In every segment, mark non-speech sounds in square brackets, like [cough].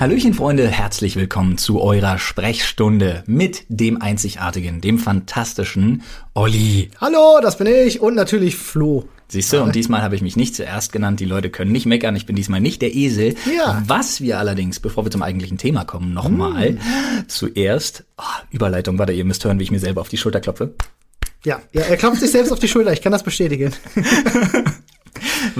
Hallöchen Freunde, herzlich willkommen zu eurer Sprechstunde mit dem einzigartigen, dem fantastischen Olli. Hallo, das bin ich und natürlich Flo. Siehst du, und diesmal habe ich mich nicht zuerst genannt. Die Leute können nicht meckern. Ich bin diesmal nicht der Esel. Ja. Was wir allerdings, bevor wir zum eigentlichen Thema kommen, nochmal Hm. zuerst, oh, Überleitung, warte, ihr müsst hören, wie ich mir selber auf die Schulter klopfe. Ja, ja, er klopft sich selbst auf die Schulter, ich kann das bestätigen. [laughs]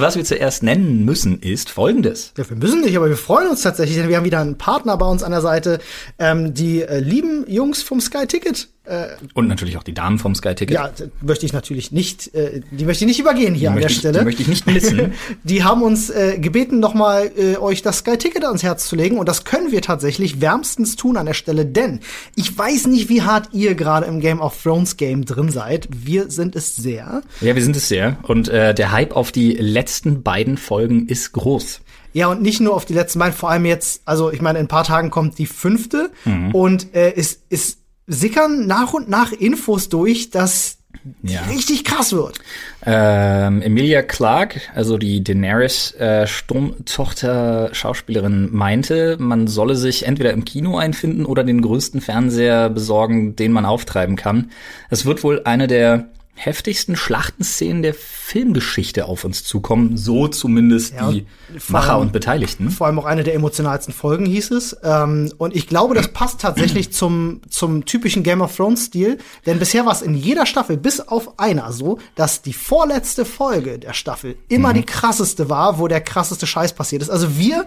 Was wir zuerst nennen müssen, ist folgendes. Ja, wir müssen nicht, aber wir freuen uns tatsächlich, denn wir haben wieder einen Partner bei uns an der Seite. Ähm, die äh, lieben Jungs vom Sky Ticket. Äh, Und natürlich auch die Damen vom Sky Ticket. ja, möchte ich natürlich nicht, äh, die möchte ich nicht übergehen hier Die an der ich- Stelle. die möchte ich nicht missen. [laughs] Die haben uns äh, gebeten, nochmal äh, euch das Sky Ticket ans Herz zu legen. Und das können wir tatsächlich wärmstens tun an der Stelle, denn ich weiß nicht, wie hart ihr gerade im Game of Thrones Game drin seid. Wir sind es sehr. Ja, wir sind es sehr. Und äh, der Hype auf die letzten beiden Folgen ist groß. Ja, und nicht nur auf die letzten beiden, vor allem jetzt, also ich meine, in ein paar Tagen kommt die fünfte Mhm. und äh, es, es sickern nach und nach Infos durch, dass Ja. richtig krass wird. Ähm, Emilia Clarke, also die Daenerys äh, Sturmtochter Schauspielerin, meinte, man solle sich entweder im Kino einfinden oder den größten Fernseher besorgen, den man auftreiben kann. Es wird wohl eine der heftigsten Schlachtenszenen der Filmgeschichte auf uns zukommen, so zumindest Ja, die Macher allem- und Beteiligten. Vor allem auch eine der emotionalsten Folgen hieß es. Ähm, und ich glaube, das passt tatsächlich [clears throat] zum, zum typischen Game of Thrones Stil. Denn bisher war es in jeder Staffel, bis auf einer so, dass die vorletzte Folge der Staffel immer die krasseste war, wo der krasseste Scheiß passiert ist. Also wir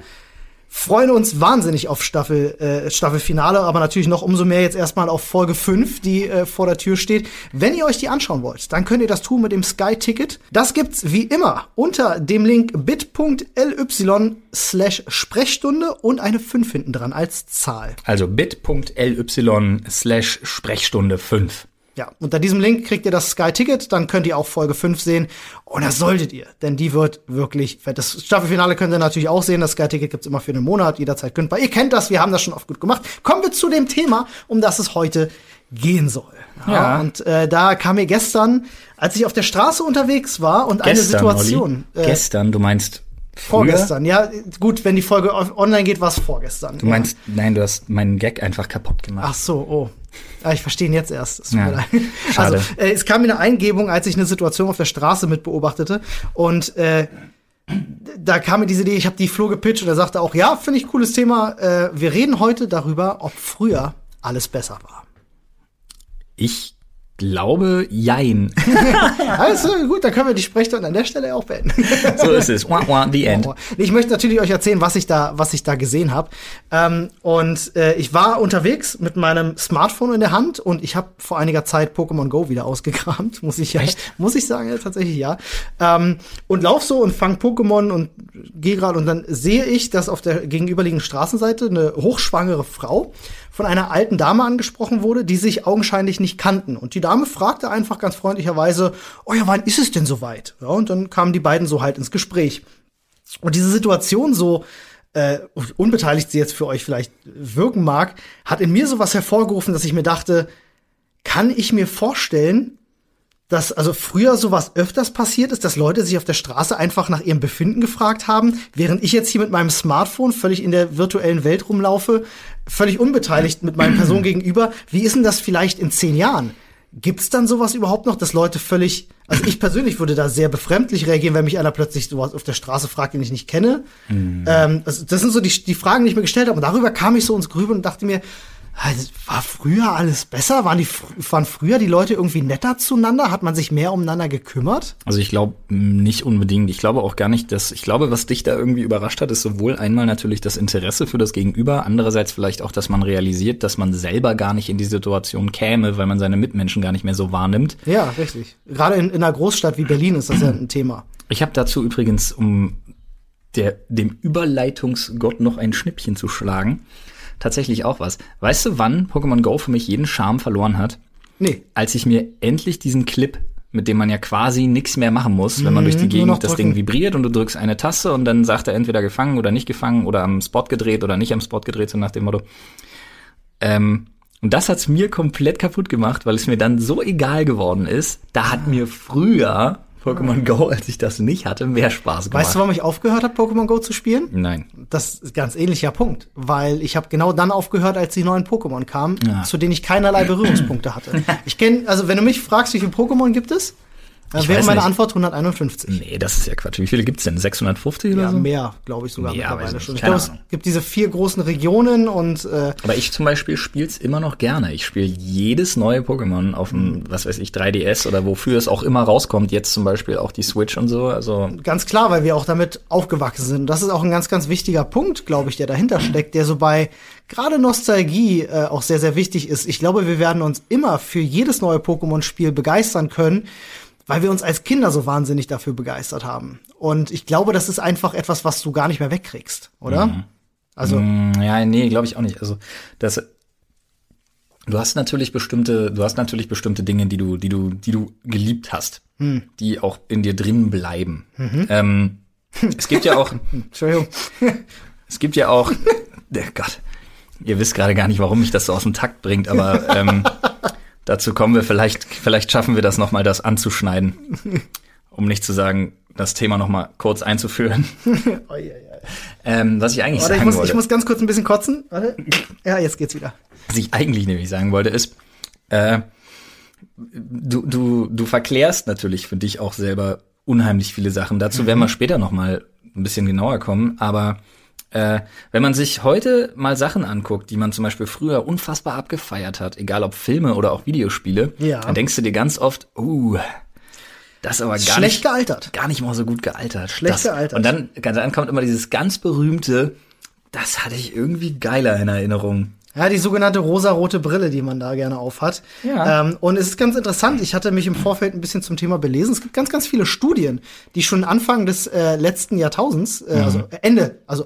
freuen uns wahnsinnig auf Staffel, äh, Staffelfinale, aber natürlich noch umso mehr jetzt erstmal auf Folge 5, die äh, vor der Tür steht. Wenn ihr euch die anschauen wollt, dann könnt ihr das tun mit dem Sky-Ticket. Das gibt's wie immer unter dem Link bit.ly slash Sprechstunde und eine 5 hinten dran als Zahl. Also bit.ly slash Sprechstunde 5. Ja, unter diesem Link kriegt ihr das Sky-Ticket, dann könnt ihr auch Folge 5 sehen. Und das solltet ihr, denn die wird wirklich fett. Das Staffelfinale könnt ihr natürlich auch sehen. Das Sky-Ticket gibt's immer für einen Monat, jederzeit kündbar. Ihr kennt das, wir haben das schon oft gut gemacht. Kommen wir zu dem Thema, um das es heute gehen soll. Ja. Und äh, da kam mir gestern, als ich auf der Straße unterwegs war und eine Gestern, Situation. Olli. Äh, Gestern, du meinst früher? vorgestern, ja, gut, wenn die Folge on- online geht, war es vorgestern. Du meinst, nein, du hast meinen Gag einfach kaputt gemacht. Ach so, oh. Ah, ich verstehe ihn jetzt erst. Ja. Also, äh, es kam mir eine Eingebung, als ich eine Situation auf der Straße mit beobachtete. Und äh, da kam mir diese Idee, ich habe die Flo gepitcht und er sagte auch, ja, finde ich cooles Thema. Äh, wir reden heute darüber, ob früher alles besser war. Ich glaube, jein. [laughs] Also gut, dann können wir die Sprechstunde an der Stelle auch beenden. so ist es. Wah, wah, the end. Ich möchte natürlich euch erzählen, was ich da, was ich da gesehen habe. Ähm, und äh, ich war unterwegs mit meinem Smartphone in der Hand und ich habe vor einiger Zeit Pokémon Go wieder ausgekramt, muss ich ja, Echt? muss ich sagen, ja, tatsächlich ja. Ähm, und lauf so und fang Pokémon und gehe gerade und dann sehe ich, dass auf der gegenüberliegenden Straßenseite eine hochschwangere Frau von einer alten Dame angesprochen wurde, die sich augenscheinlich nicht kannten. Und die Dame fragte einfach ganz freundlicherweise, oh ja, wann ist es denn soweit? Ja, und dann kamen die beiden so halt ins Gespräch. Und diese Situation so äh, unbeteiligt sie jetzt für euch vielleicht wirken mag, hat in mir sowas hervorgerufen, dass ich mir dachte, kann ich mir vorstellen, dass also früher sowas öfters passiert ist, dass Leute sich auf der Straße einfach nach ihrem Befinden gefragt haben, während ich jetzt hier mit meinem Smartphone völlig in der virtuellen Welt rumlaufe, völlig unbeteiligt mit meiner Person gegenüber. Wie ist denn das vielleicht in zehn Jahren? Gibt's dann sowas überhaupt noch, dass Leute völlig, also ich persönlich würde da sehr befremdlich reagieren, wenn mich einer plötzlich sowas auf der Straße fragt, den ich nicht kenne. Ähm, also das sind so die, die Fragen, die ich mir gestellt habe. Und darüber kam ich so ins Grübeln und dachte mir, war früher alles besser? Waren, die, waren früher die Leute irgendwie netter zueinander? Hat man sich mehr umeinander gekümmert? Also ich glaube nicht unbedingt. Ich glaube auch gar nicht, dass ich glaube, was dich da irgendwie überrascht hat, ist sowohl einmal natürlich das Interesse für das Gegenüber, andererseits vielleicht auch, dass man realisiert, dass man selber gar nicht in die Situation käme, weil man seine Mitmenschen gar nicht mehr so wahrnimmt. Ja, richtig. Gerade in, in einer Großstadt wie Berlin ist das ja ein Thema. Ich habe dazu übrigens, um der, dem Überleitungsgott noch ein Schnippchen zu schlagen, tatsächlich auch was. Weißt du, wann Pokémon Go für mich jeden Charme verloren hat? Nee. Als ich mir endlich diesen Clip, mit dem man ja quasi nichts mehr machen muss, wenn man durch die Mhm, Gegend das. Ding vibriert und du drückst eine Taste und dann sagt er entweder gefangen oder nicht gefangen oder am Spot gedreht oder nicht am Spot gedreht, so nach dem Motto. Ähm, und das hat's mir komplett kaputt gemacht, weil es mir dann so egal geworden ist. Da hat mir früher Pokémon Go, als ich das nicht hatte, mehr Spaß gemacht. Weißt du, warum ich aufgehört habe, Pokémon Go zu spielen? Nein. Das ist ein ganz ähnlicher Punkt, weil ich habe genau dann aufgehört, als die neuen Pokémon kamen, Ja. zu denen ich keinerlei Berührungspunkte hatte. [laughs] Ich kenne, also wenn du mich fragst, wie viele Pokémon gibt es, Ich wäre meine nicht. Antwort 151. Nee, das ist ja Quatsch. Wie viele gibt's denn? 650 oder Ja, so? mehr, glaube ich sogar Ja, mittlerweile schon. Ich glaube, es gibt diese vier großen Regionen und äh, Aber ich zum Beispiel spiel's immer noch gerne. Ich spiele jedes neue Pokémon auf dem, was weiß ich, 3DS oder wofür es auch immer rauskommt. Jetzt zum Beispiel auch die Switch und so. Also ganz klar, weil wir auch damit aufgewachsen sind. Und das ist auch ein ganz, ganz wichtiger Punkt, glaube ich, der dahinter steckt, der so bei gerade Nostalgie äh, auch sehr, sehr wichtig ist. Ich glaube, wir werden uns immer für jedes neue Pokémon-Spiel begeistern können, weil wir uns als Kinder so wahnsinnig dafür begeistert haben. Und ich glaube, das ist einfach etwas, was du gar nicht mehr wegkriegst, oder? Also, Mm, Ja, nee, glaube ich auch nicht. Also das du hast natürlich bestimmte, du hast natürlich bestimmte Dinge, die du, die du, die du geliebt hast, die auch in dir drin bleiben. Ähm, es gibt ja auch, [laughs] Entschuldigung. [laughs] es gibt ja auch, [laughs] oh Gott, ihr wisst gerade gar nicht, warum mich das so aus dem Takt bringt, aber ähm, dazu kommen wir vielleicht, vielleicht schaffen wir das noch mal, das anzuschneiden, [laughs] um nicht zu sagen, das Thema noch mal kurz einzuführen. [laughs] Oi, oi, oi. Ähm, was ich eigentlich Warte, ich sagen muss, wollte. ich muss ganz kurz ein bisschen kotzen. Warte. Ja, jetzt geht's wieder. Was ich eigentlich nämlich sagen wollte, ist, äh, du, du, du verklärst natürlich für dich auch selber unheimlich viele Sachen. Dazu werden wir später noch mal ein bisschen genauer kommen. Aber äh, wenn man sich heute mal Sachen anguckt, die man zum Beispiel früher unfassbar abgefeiert hat, egal ob Filme oder auch Videospiele, Ja. dann denkst du dir ganz oft, uh, das ist aber gar Schlecht nicht, gealtert. gar nicht mal so gut gealtert. Schlecht das, gealtert. Und dann, dann kommt immer dieses ganz berühmte, das hatte ich irgendwie geiler in Erinnerung. Ja, die sogenannte rosarote Brille, die man da gerne aufhat. Ja. Ähm, und es ist ganz interessant. Ich hatte mich im Vorfeld ein bisschen zum Thema belesen. Es gibt ganz, ganz viele Studien, die schon Anfang des äh, letzten Jahrtausends, äh, also Ende, also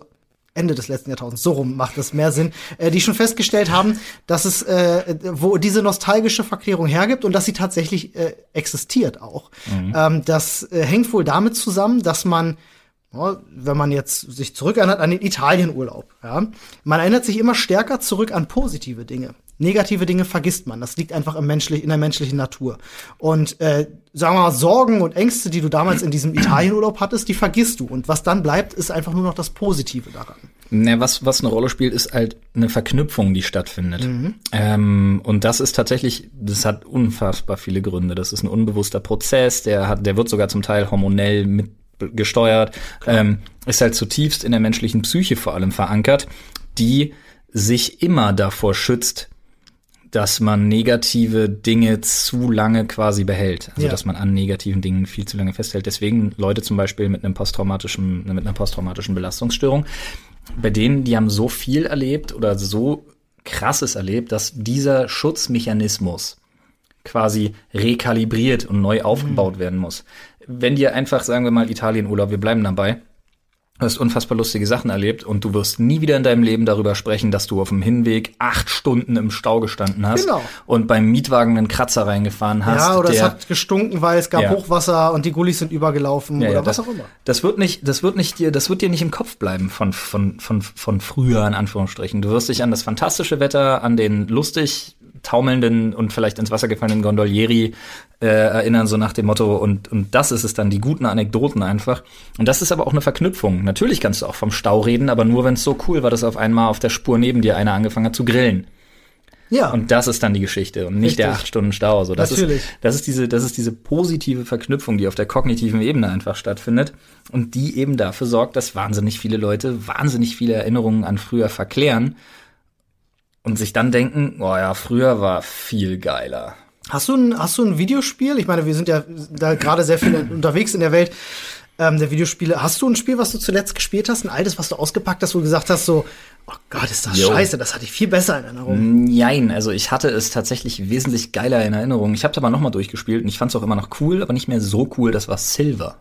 Ende des letzten Jahrtausends, so rum macht es mehr Sinn, äh, die schon festgestellt haben, dass es, äh, wo diese nostalgische Verklärung hergibt und dass sie tatsächlich äh, existiert auch. Ähm, das äh, hängt wohl damit zusammen, dass man wenn man jetzt sich zurückerinnert an den Italienurlaub, ja, man erinnert sich immer stärker zurück an positive Dinge. Negative Dinge vergisst man. Das liegt einfach im menschlich, in der menschlichen Natur. Und äh, sagen wir mal, Sorgen und Ängste, die du damals in diesem Italienurlaub hattest, die vergisst du. Und was dann bleibt, ist einfach nur noch das Positive daran. Ne, was, was eine Rolle spielt, ist halt eine Verknüpfung, die stattfindet. Ähm, und das ist tatsächlich, das hat unfassbar viele Gründe. Das ist ein unbewusster Prozess, der hat, der wird sogar zum Teil hormonell mit gesteuert, ähm, ist halt zutiefst in der menschlichen Psyche vor allem verankert, die sich immer davor schützt, dass man negative Dinge zu lange quasi behält. Also Ja. dass man an negativen Dingen viel zu lange festhält. Deswegen Leute zum Beispiel mit einem posttraumatischen, mit einer posttraumatischen Belastungsstörung, bei denen, die haben so viel erlebt oder so krasses erlebt, dass dieser Schutzmechanismus quasi rekalibriert und neu aufgebaut werden muss. Wenn dir einfach, sagen wir mal, Italienurlaub, wir bleiben dabei, du hast unfassbar lustige Sachen erlebt und du wirst nie wieder in deinem Leben darüber sprechen, dass du auf dem Hinweg acht Stunden im Stau gestanden hast Genau. und beim Mietwagen einen Kratzer reingefahren hast. ja, oder es der- hat gestunken, weil es gab Ja. Hochwasser und die Gullis sind übergelaufen Ja, oder ja, was das, auch immer. Das wird nicht, das wird nicht dir, das wird dir nicht im Kopf bleiben von, von, von, von früher, in Anführungsstrichen. Du wirst dich an das fantastische Wetter, an den lustig taumelnden und vielleicht ins Wasser gefallenen Gondolieri äh, erinnern, so nach dem Motto, und, und das ist es dann, die guten Anekdoten einfach. Und das ist aber auch eine Verknüpfung. Natürlich kannst du auch vom Stau reden, aber nur wenn es so cool war, dass auf einmal auf der Spur neben dir einer angefangen hat zu grillen. Ja. Und das ist dann die Geschichte und nicht der Richtig. acht Stunden Stau. So, das Natürlich. ist das ist diese das ist diese positive Verknüpfung, die auf der kognitiven Ebene einfach stattfindet und die eben dafür sorgt, dass wahnsinnig viele Leute wahnsinnig viele Erinnerungen an früher verklären und sich dann denken, oh ja, früher war viel geiler. Hast du ein, hast du ein Videospiel? Ich meine, wir sind ja da gerade sehr viel unterwegs in der Welt ähm, der Videospiele. Hast du ein Spiel, was du zuletzt gespielt hast? Ein altes, was du ausgepackt hast, wo du gesagt hast, so, oh Gott, ist das Jo. scheiße, das hatte ich viel besser in Erinnerung. Nein, also ich hatte es tatsächlich wesentlich geiler in Erinnerung. Ich habe es aber nochmal durchgespielt und ich fand es auch immer noch cool, aber nicht mehr so cool. Das war Silver.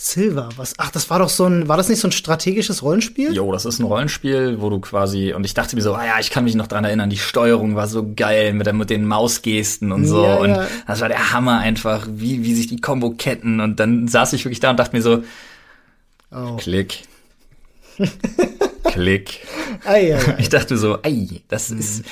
Silver, was? Ach, das war doch so ein, war das nicht so ein strategisches Rollenspiel? Jo, das ist ein Rollenspiel, wo du quasi, und ich dachte mir so, ah ja, ich kann mich noch dran erinnern, die Steuerung war so geil mit, der, mit den Mausgesten und so. Ja, und ja. das war der Hammer einfach, wie, wie sich die Combo ketten. Und dann saß ich wirklich da und dachte mir so, Oh. klick. [laughs] klick. Ei, ei, ei. Ich dachte mir so, ey, das Mhm. ist,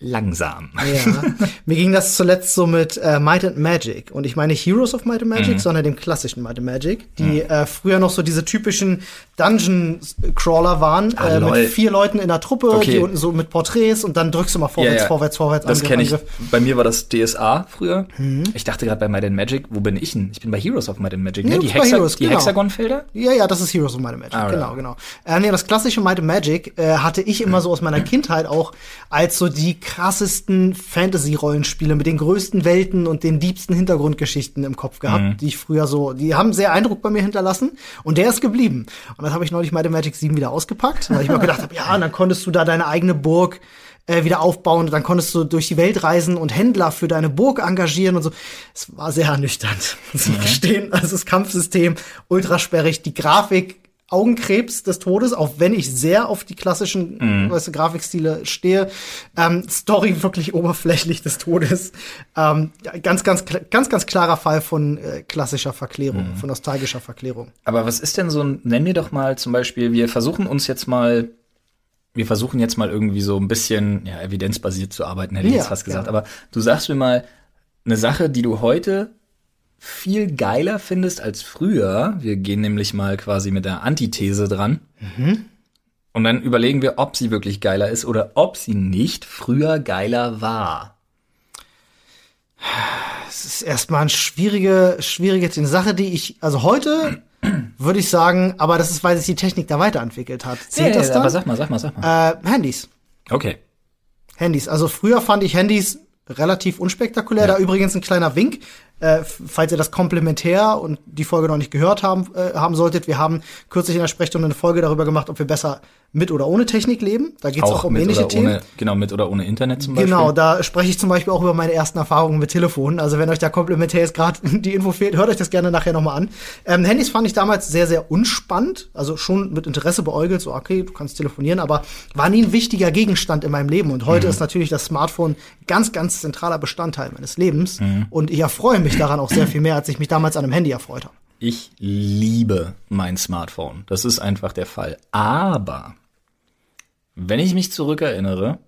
langsam. Ja. Mir ging das zuletzt so mit äh, Might and Magic. Und ich meine nicht Heroes of Might and Magic, Mhm. sondern dem klassischen Might and Magic, die äh, früher noch so diese typischen Dungeon-Crawler waren, Ah, äh, mit vier Leuten in der Truppe, Okay. die unten so mit Porträts und dann drückst du mal vorwärts, Ja, ja. vorwärts, vorwärts. Das kenne ich. Bei mir war das DSA früher. Mhm. Ich dachte gerade bei Might and Magic, wo bin ich denn? Ich bin bei Heroes of Might and Magic, Ja, ne? Die, Hexa Heroes, die genau. Hexagonfelder? Ja, ja, das ist Heroes of Might and Magic. Ah, genau, genau. Äh, nee, das klassische Might and Magic äh, hatte ich immer so aus meiner Kindheit auch als so die krassesten Fantasy-Rollenspiele mit den größten Welten und den diebsten Hintergrundgeschichten im Kopf gehabt, Mhm. die ich früher so, die haben sehr Eindruck bei mir hinterlassen und der ist geblieben. Und dann habe ich neulich Might and Magic 7 wieder ausgepackt, weil ich mir gedacht habe, ja, [laughs] und dann konntest du da deine eigene Burg äh, wieder aufbauen und dann konntest du durch die Welt reisen und Händler für deine Burg engagieren und so. Es war sehr ernüchternd, muss ich gestehen. Also das Kampfsystem ultra sperrig, die Grafik Augenkrebs des Todes, auch wenn ich sehr auf die klassischen weißt du, Grafikstile stehe. Ähm, Story [laughs] wirklich oberflächlich des Todes. Ähm, ganz, ganz, ganz, ganz klarer Fall von äh, klassischer Verklärung, von nostalgischer Verklärung. Aber was ist denn so ein, nenn mir doch mal zum Beispiel, wir versuchen uns jetzt mal, wir versuchen jetzt mal irgendwie so ein bisschen, ja, evidenzbasiert zu arbeiten, hätte ich Ja, jetzt fast gesagt. ja. Aber du sagst mir mal eine Sache, die du heute viel geiler findest als früher. Wir gehen nämlich mal quasi mit der Antithese dran. Mhm. Und dann überlegen wir, ob sie wirklich geiler ist oder ob sie nicht früher geiler war. Das ist erstmal eine schwierige, schwierige Sache, die ich, also heute [clears throat] würde ich sagen, aber das ist, weil sich die Technik da weiterentwickelt hat. Zählt das dann? aber sag mal, sag mal, sag mal. äh, Handys. Okay. Handys. Also früher fand ich Handys relativ unspektakulär. Da übrigens ein kleiner Wink. Äh, falls ihr das komplementär und die Folge noch nicht gehört haben, äh, haben solltet, wir haben kürzlich in der Sprechstunde eine Folge darüber gemacht, ob wir besser mit oder ohne Technik leben. Da geht es auch, um mit ähnliche Themen. ohne, genau, mit oder ohne Internet zum Beispiel. Genau, da spreche ich zum Beispiel auch über meine ersten Erfahrungen mit Telefonen. Also wenn euch da komplementär jetzt gerade [laughs] die Info fehlt, hört euch das gerne nachher nochmal an. Ähm, Handys fand ich damals sehr, sehr unspannend. Also schon mit Interesse beäugelt, so okay, du kannst telefonieren, aber war nie ein wichtiger Gegenstand in meinem Leben. Und heute ist natürlich das Smartphone ganz, ganz zentraler Bestandteil meines Lebens. Und ich erfreue mich daran auch sehr viel mehr, als ich mich damals an einem Handy erfreut habe. Ich liebe mein Smartphone. Das ist einfach der Fall. Aber wenn ich mich zurückerinnere,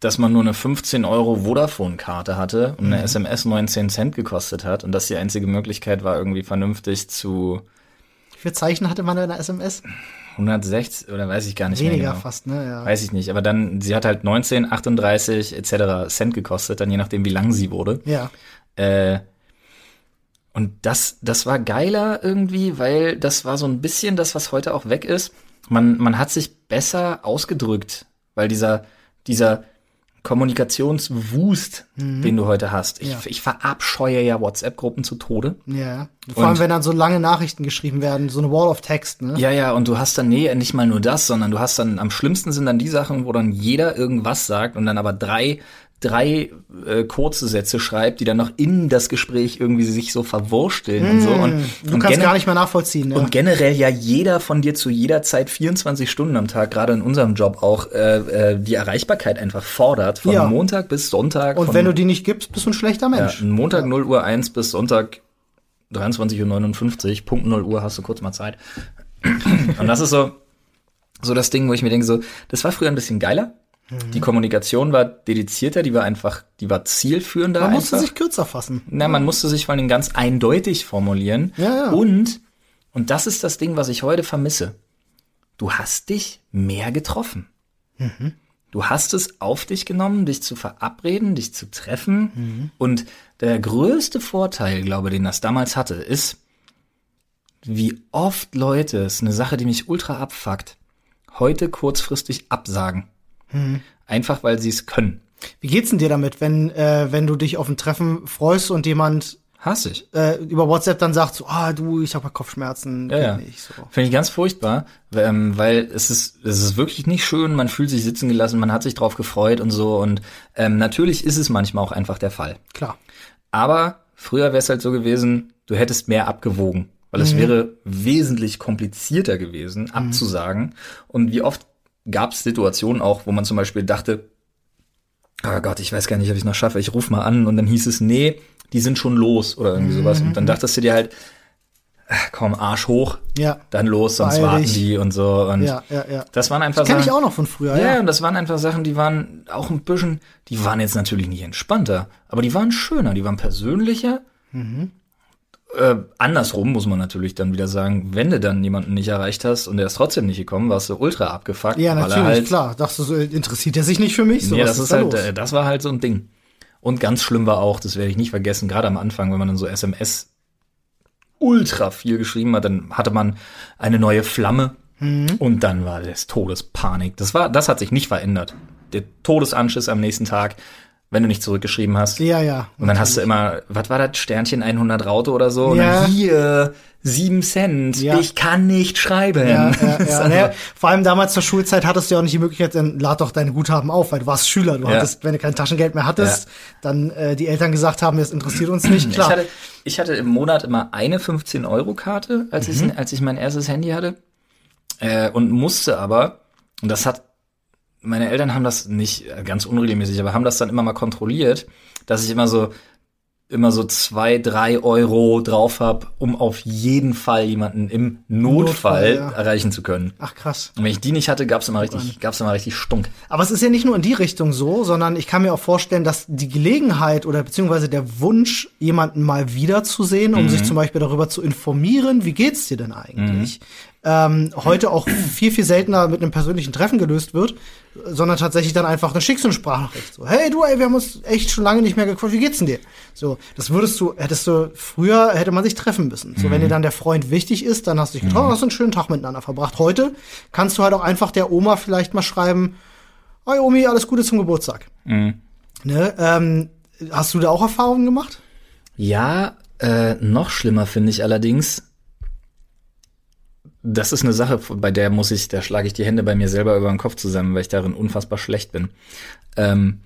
dass man nur eine 15 Euro Vodafone-Karte hatte und eine SMS 19 Cent gekostet hat und das die einzige Möglichkeit war, irgendwie vernünftig zu Wie viele Zeichen hatte man in der SMS? 160 oder weiß ich gar nicht Weniger mehr genau. fast, ne? Ja. Weiß ich nicht, aber dann, sie hat halt 19, 38 etc. Cent gekostet, dann je nachdem, wie lang sie wurde. ja. Äh, und das, das war geiler irgendwie, weil das war so ein bisschen das, was heute auch weg ist. Man, man hat sich besser ausgedrückt, weil dieser, dieser Kommunikationswust, den du heute hast. Ich, Ja. ich verabscheue ja WhatsApp-Gruppen zu Tode. Ja. Vor allem, Und- wenn dann so lange Nachrichten geschrieben werden, so eine Wall of Text, ne? Ja, ja, und du hast dann, nee, nicht mal nur das, sondern du hast dann, am schlimmsten sind dann die Sachen, wo dann jeder irgendwas sagt und dann aber drei, drei äh, kurze Sätze schreibt, die dann noch in das Gespräch irgendwie sich so verwursteln und so. Und, Hm. Du und kannst gar nicht mehr nachvollziehen, ne? Und generell ja jeder von dir zu jeder Zeit 24 Stunden am Tag, gerade in unserem Job auch, äh, äh, die Erreichbarkeit einfach fordert, von Ja. Montag bis Sonntag. Und wenn du die nicht gibst, bist du ein schlechter ja, Mensch. Montag 0 Uhr 1 bis Sonntag 23.59 Uhr, Punkt 0 Uhr hast du kurz mal Zeit. [clears throat] Und das ist so, so das Ding, wo ich mir denke, so, das war früher ein bisschen geiler. Mhm. Die Kommunikation war dedizierter, die war einfach, die war zielführender. Man musste einfach. sich kürzer fassen. Na, man musste sich vor allem ganz eindeutig formulieren. Ja, ja. Und, und das ist das Ding, was ich heute vermisse. Du hast dich mehr getroffen. Mhm. Du hast es auf dich genommen, dich zu verabreden, dich zu treffen. Mhm. Und der größte Vorteil, glaube ich, den das damals hatte, ist, wie oft Leute, ist eine Sache, die mich ultra abfuckt, heute kurzfristig absagen. Mhm. Einfach weil sie es können. Wie geht's denn dir damit, wenn, äh, wenn du dich auf ein Treffen freust und jemand Hasse ich. äh, über WhatsApp dann sagt so, ah du, ich habe Kopfschmerzen, Ja, ja. nicht so. Finde ich ganz furchtbar, ähm, weil es ist, es ist wirklich nicht schön, man fühlt sich sitzen gelassen, man hat sich drauf gefreut und so und ähm, natürlich ist es manchmal auch einfach der Fall. Klar. Aber früher wäre es halt so gewesen, du hättest mehr abgewogen, weil es wäre wesentlich komplizierter gewesen, abzusagen. Und wie oft gab es Situationen auch, wo man zum Beispiel dachte, oh Gott, ich weiß gar nicht, ob ich noch schaffe, ich ruf mal an und dann hieß es, nee, die sind schon los oder irgendwie sowas. Und dann dachtest du dir halt, komm, Arsch hoch, Ja. dann los, sonst Beeil warten die und so. Und Ja, ja, ja. das waren einfach ich Sachen- auch noch von früher, Ja, ja. und das waren einfach Sachen, die waren auch ein bisschen, die waren jetzt natürlich nicht entspannter, aber die waren schöner, die waren persönlicher. Mhm. Äh, andersrum muss man natürlich dann wieder sagen, wenn du dann jemanden nicht erreicht hast und der ist trotzdem nicht gekommen, warst du ultra abgefuckt. Ja, natürlich, halt, klar. Dachtest du, so, interessiert er sich nicht für mich? So, was das ist da halt, los? äh, das war halt so ein Ding. Und ganz schlimm war auch, das werde ich nicht vergessen, gerade am Anfang, wenn man dann so SMS ultra viel geschrieben hat, dann hatte man eine neue Flamme Mhm. und dann war das Todespanik. Das war, das hat sich nicht verändert. Der Todesanschiss am nächsten Tag, wenn du nicht zurückgeschrieben hast. Ja, ja. Und dann hast du immer, was war das, Sternchen 100 Raute oder so? Und Ja. dann hier, sieben Cent, Ja. ich kann nicht schreiben. Ja, ja, [laughs] ja. Naja, vor allem damals zur Schulzeit hattest du ja auch nicht die Möglichkeit, dann lad doch deine Guthaben auf, weil du warst Schüler. Du Ja. hattest, wenn du kein Taschengeld mehr hattest, dann äh, die Eltern gesagt haben, das interessiert uns nicht. Klar. Ich hatte, ich hatte im Monat immer eine 15-Euro-Karte, als, Mhm. ich, als ich mein erstes Handy hatte. Äh, und musste aber, und das hat, meine Eltern haben das nicht ganz unregelmäßig, aber haben das dann immer mal kontrolliert, dass ich immer so, immer so zwei, drei Euro drauf hab, um auf jeden Fall jemanden im Notfall, Notfall, ja. erreichen zu können. Ach krass. Und wenn ich die nicht hatte, gab's immer richtig, gab's immer richtig Stunk. Aber es ist ja nicht nur in die Richtung so, sondern ich kann mir auch vorstellen, dass die Gelegenheit oder beziehungsweise der Wunsch, jemanden mal wiederzusehen, um sich zum Beispiel darüber zu informieren, wie geht's dir denn eigentlich, ähm, heute auch viel, viel seltener mit einem persönlichen Treffen gelöst wird, sondern tatsächlich dann einfach eine schickst du eine Sprachnachricht. So, hey du, ey, wir haben uns echt schon lange nicht mehr gequatscht, wie geht's denn dir? So, das würdest du, hättest du, früher hätte man sich treffen müssen. So, wenn dir dann der Freund wichtig ist, dann hast du dich getroffen, hast einen schönen Tag miteinander verbracht. Heute kannst du halt auch einfach der Oma vielleicht mal schreiben, Hi Omi, alles Gute zum Geburtstag. Ne? Ähm, hast du da auch Erfahrungen gemacht? Ja, äh, noch schlimmer finde ich allerdings, das ist eine Sache, bei der muss ich, da schlage ich die Hände bei mir selber über den Kopf zusammen, weil ich darin unfassbar schlecht bin. Ähm,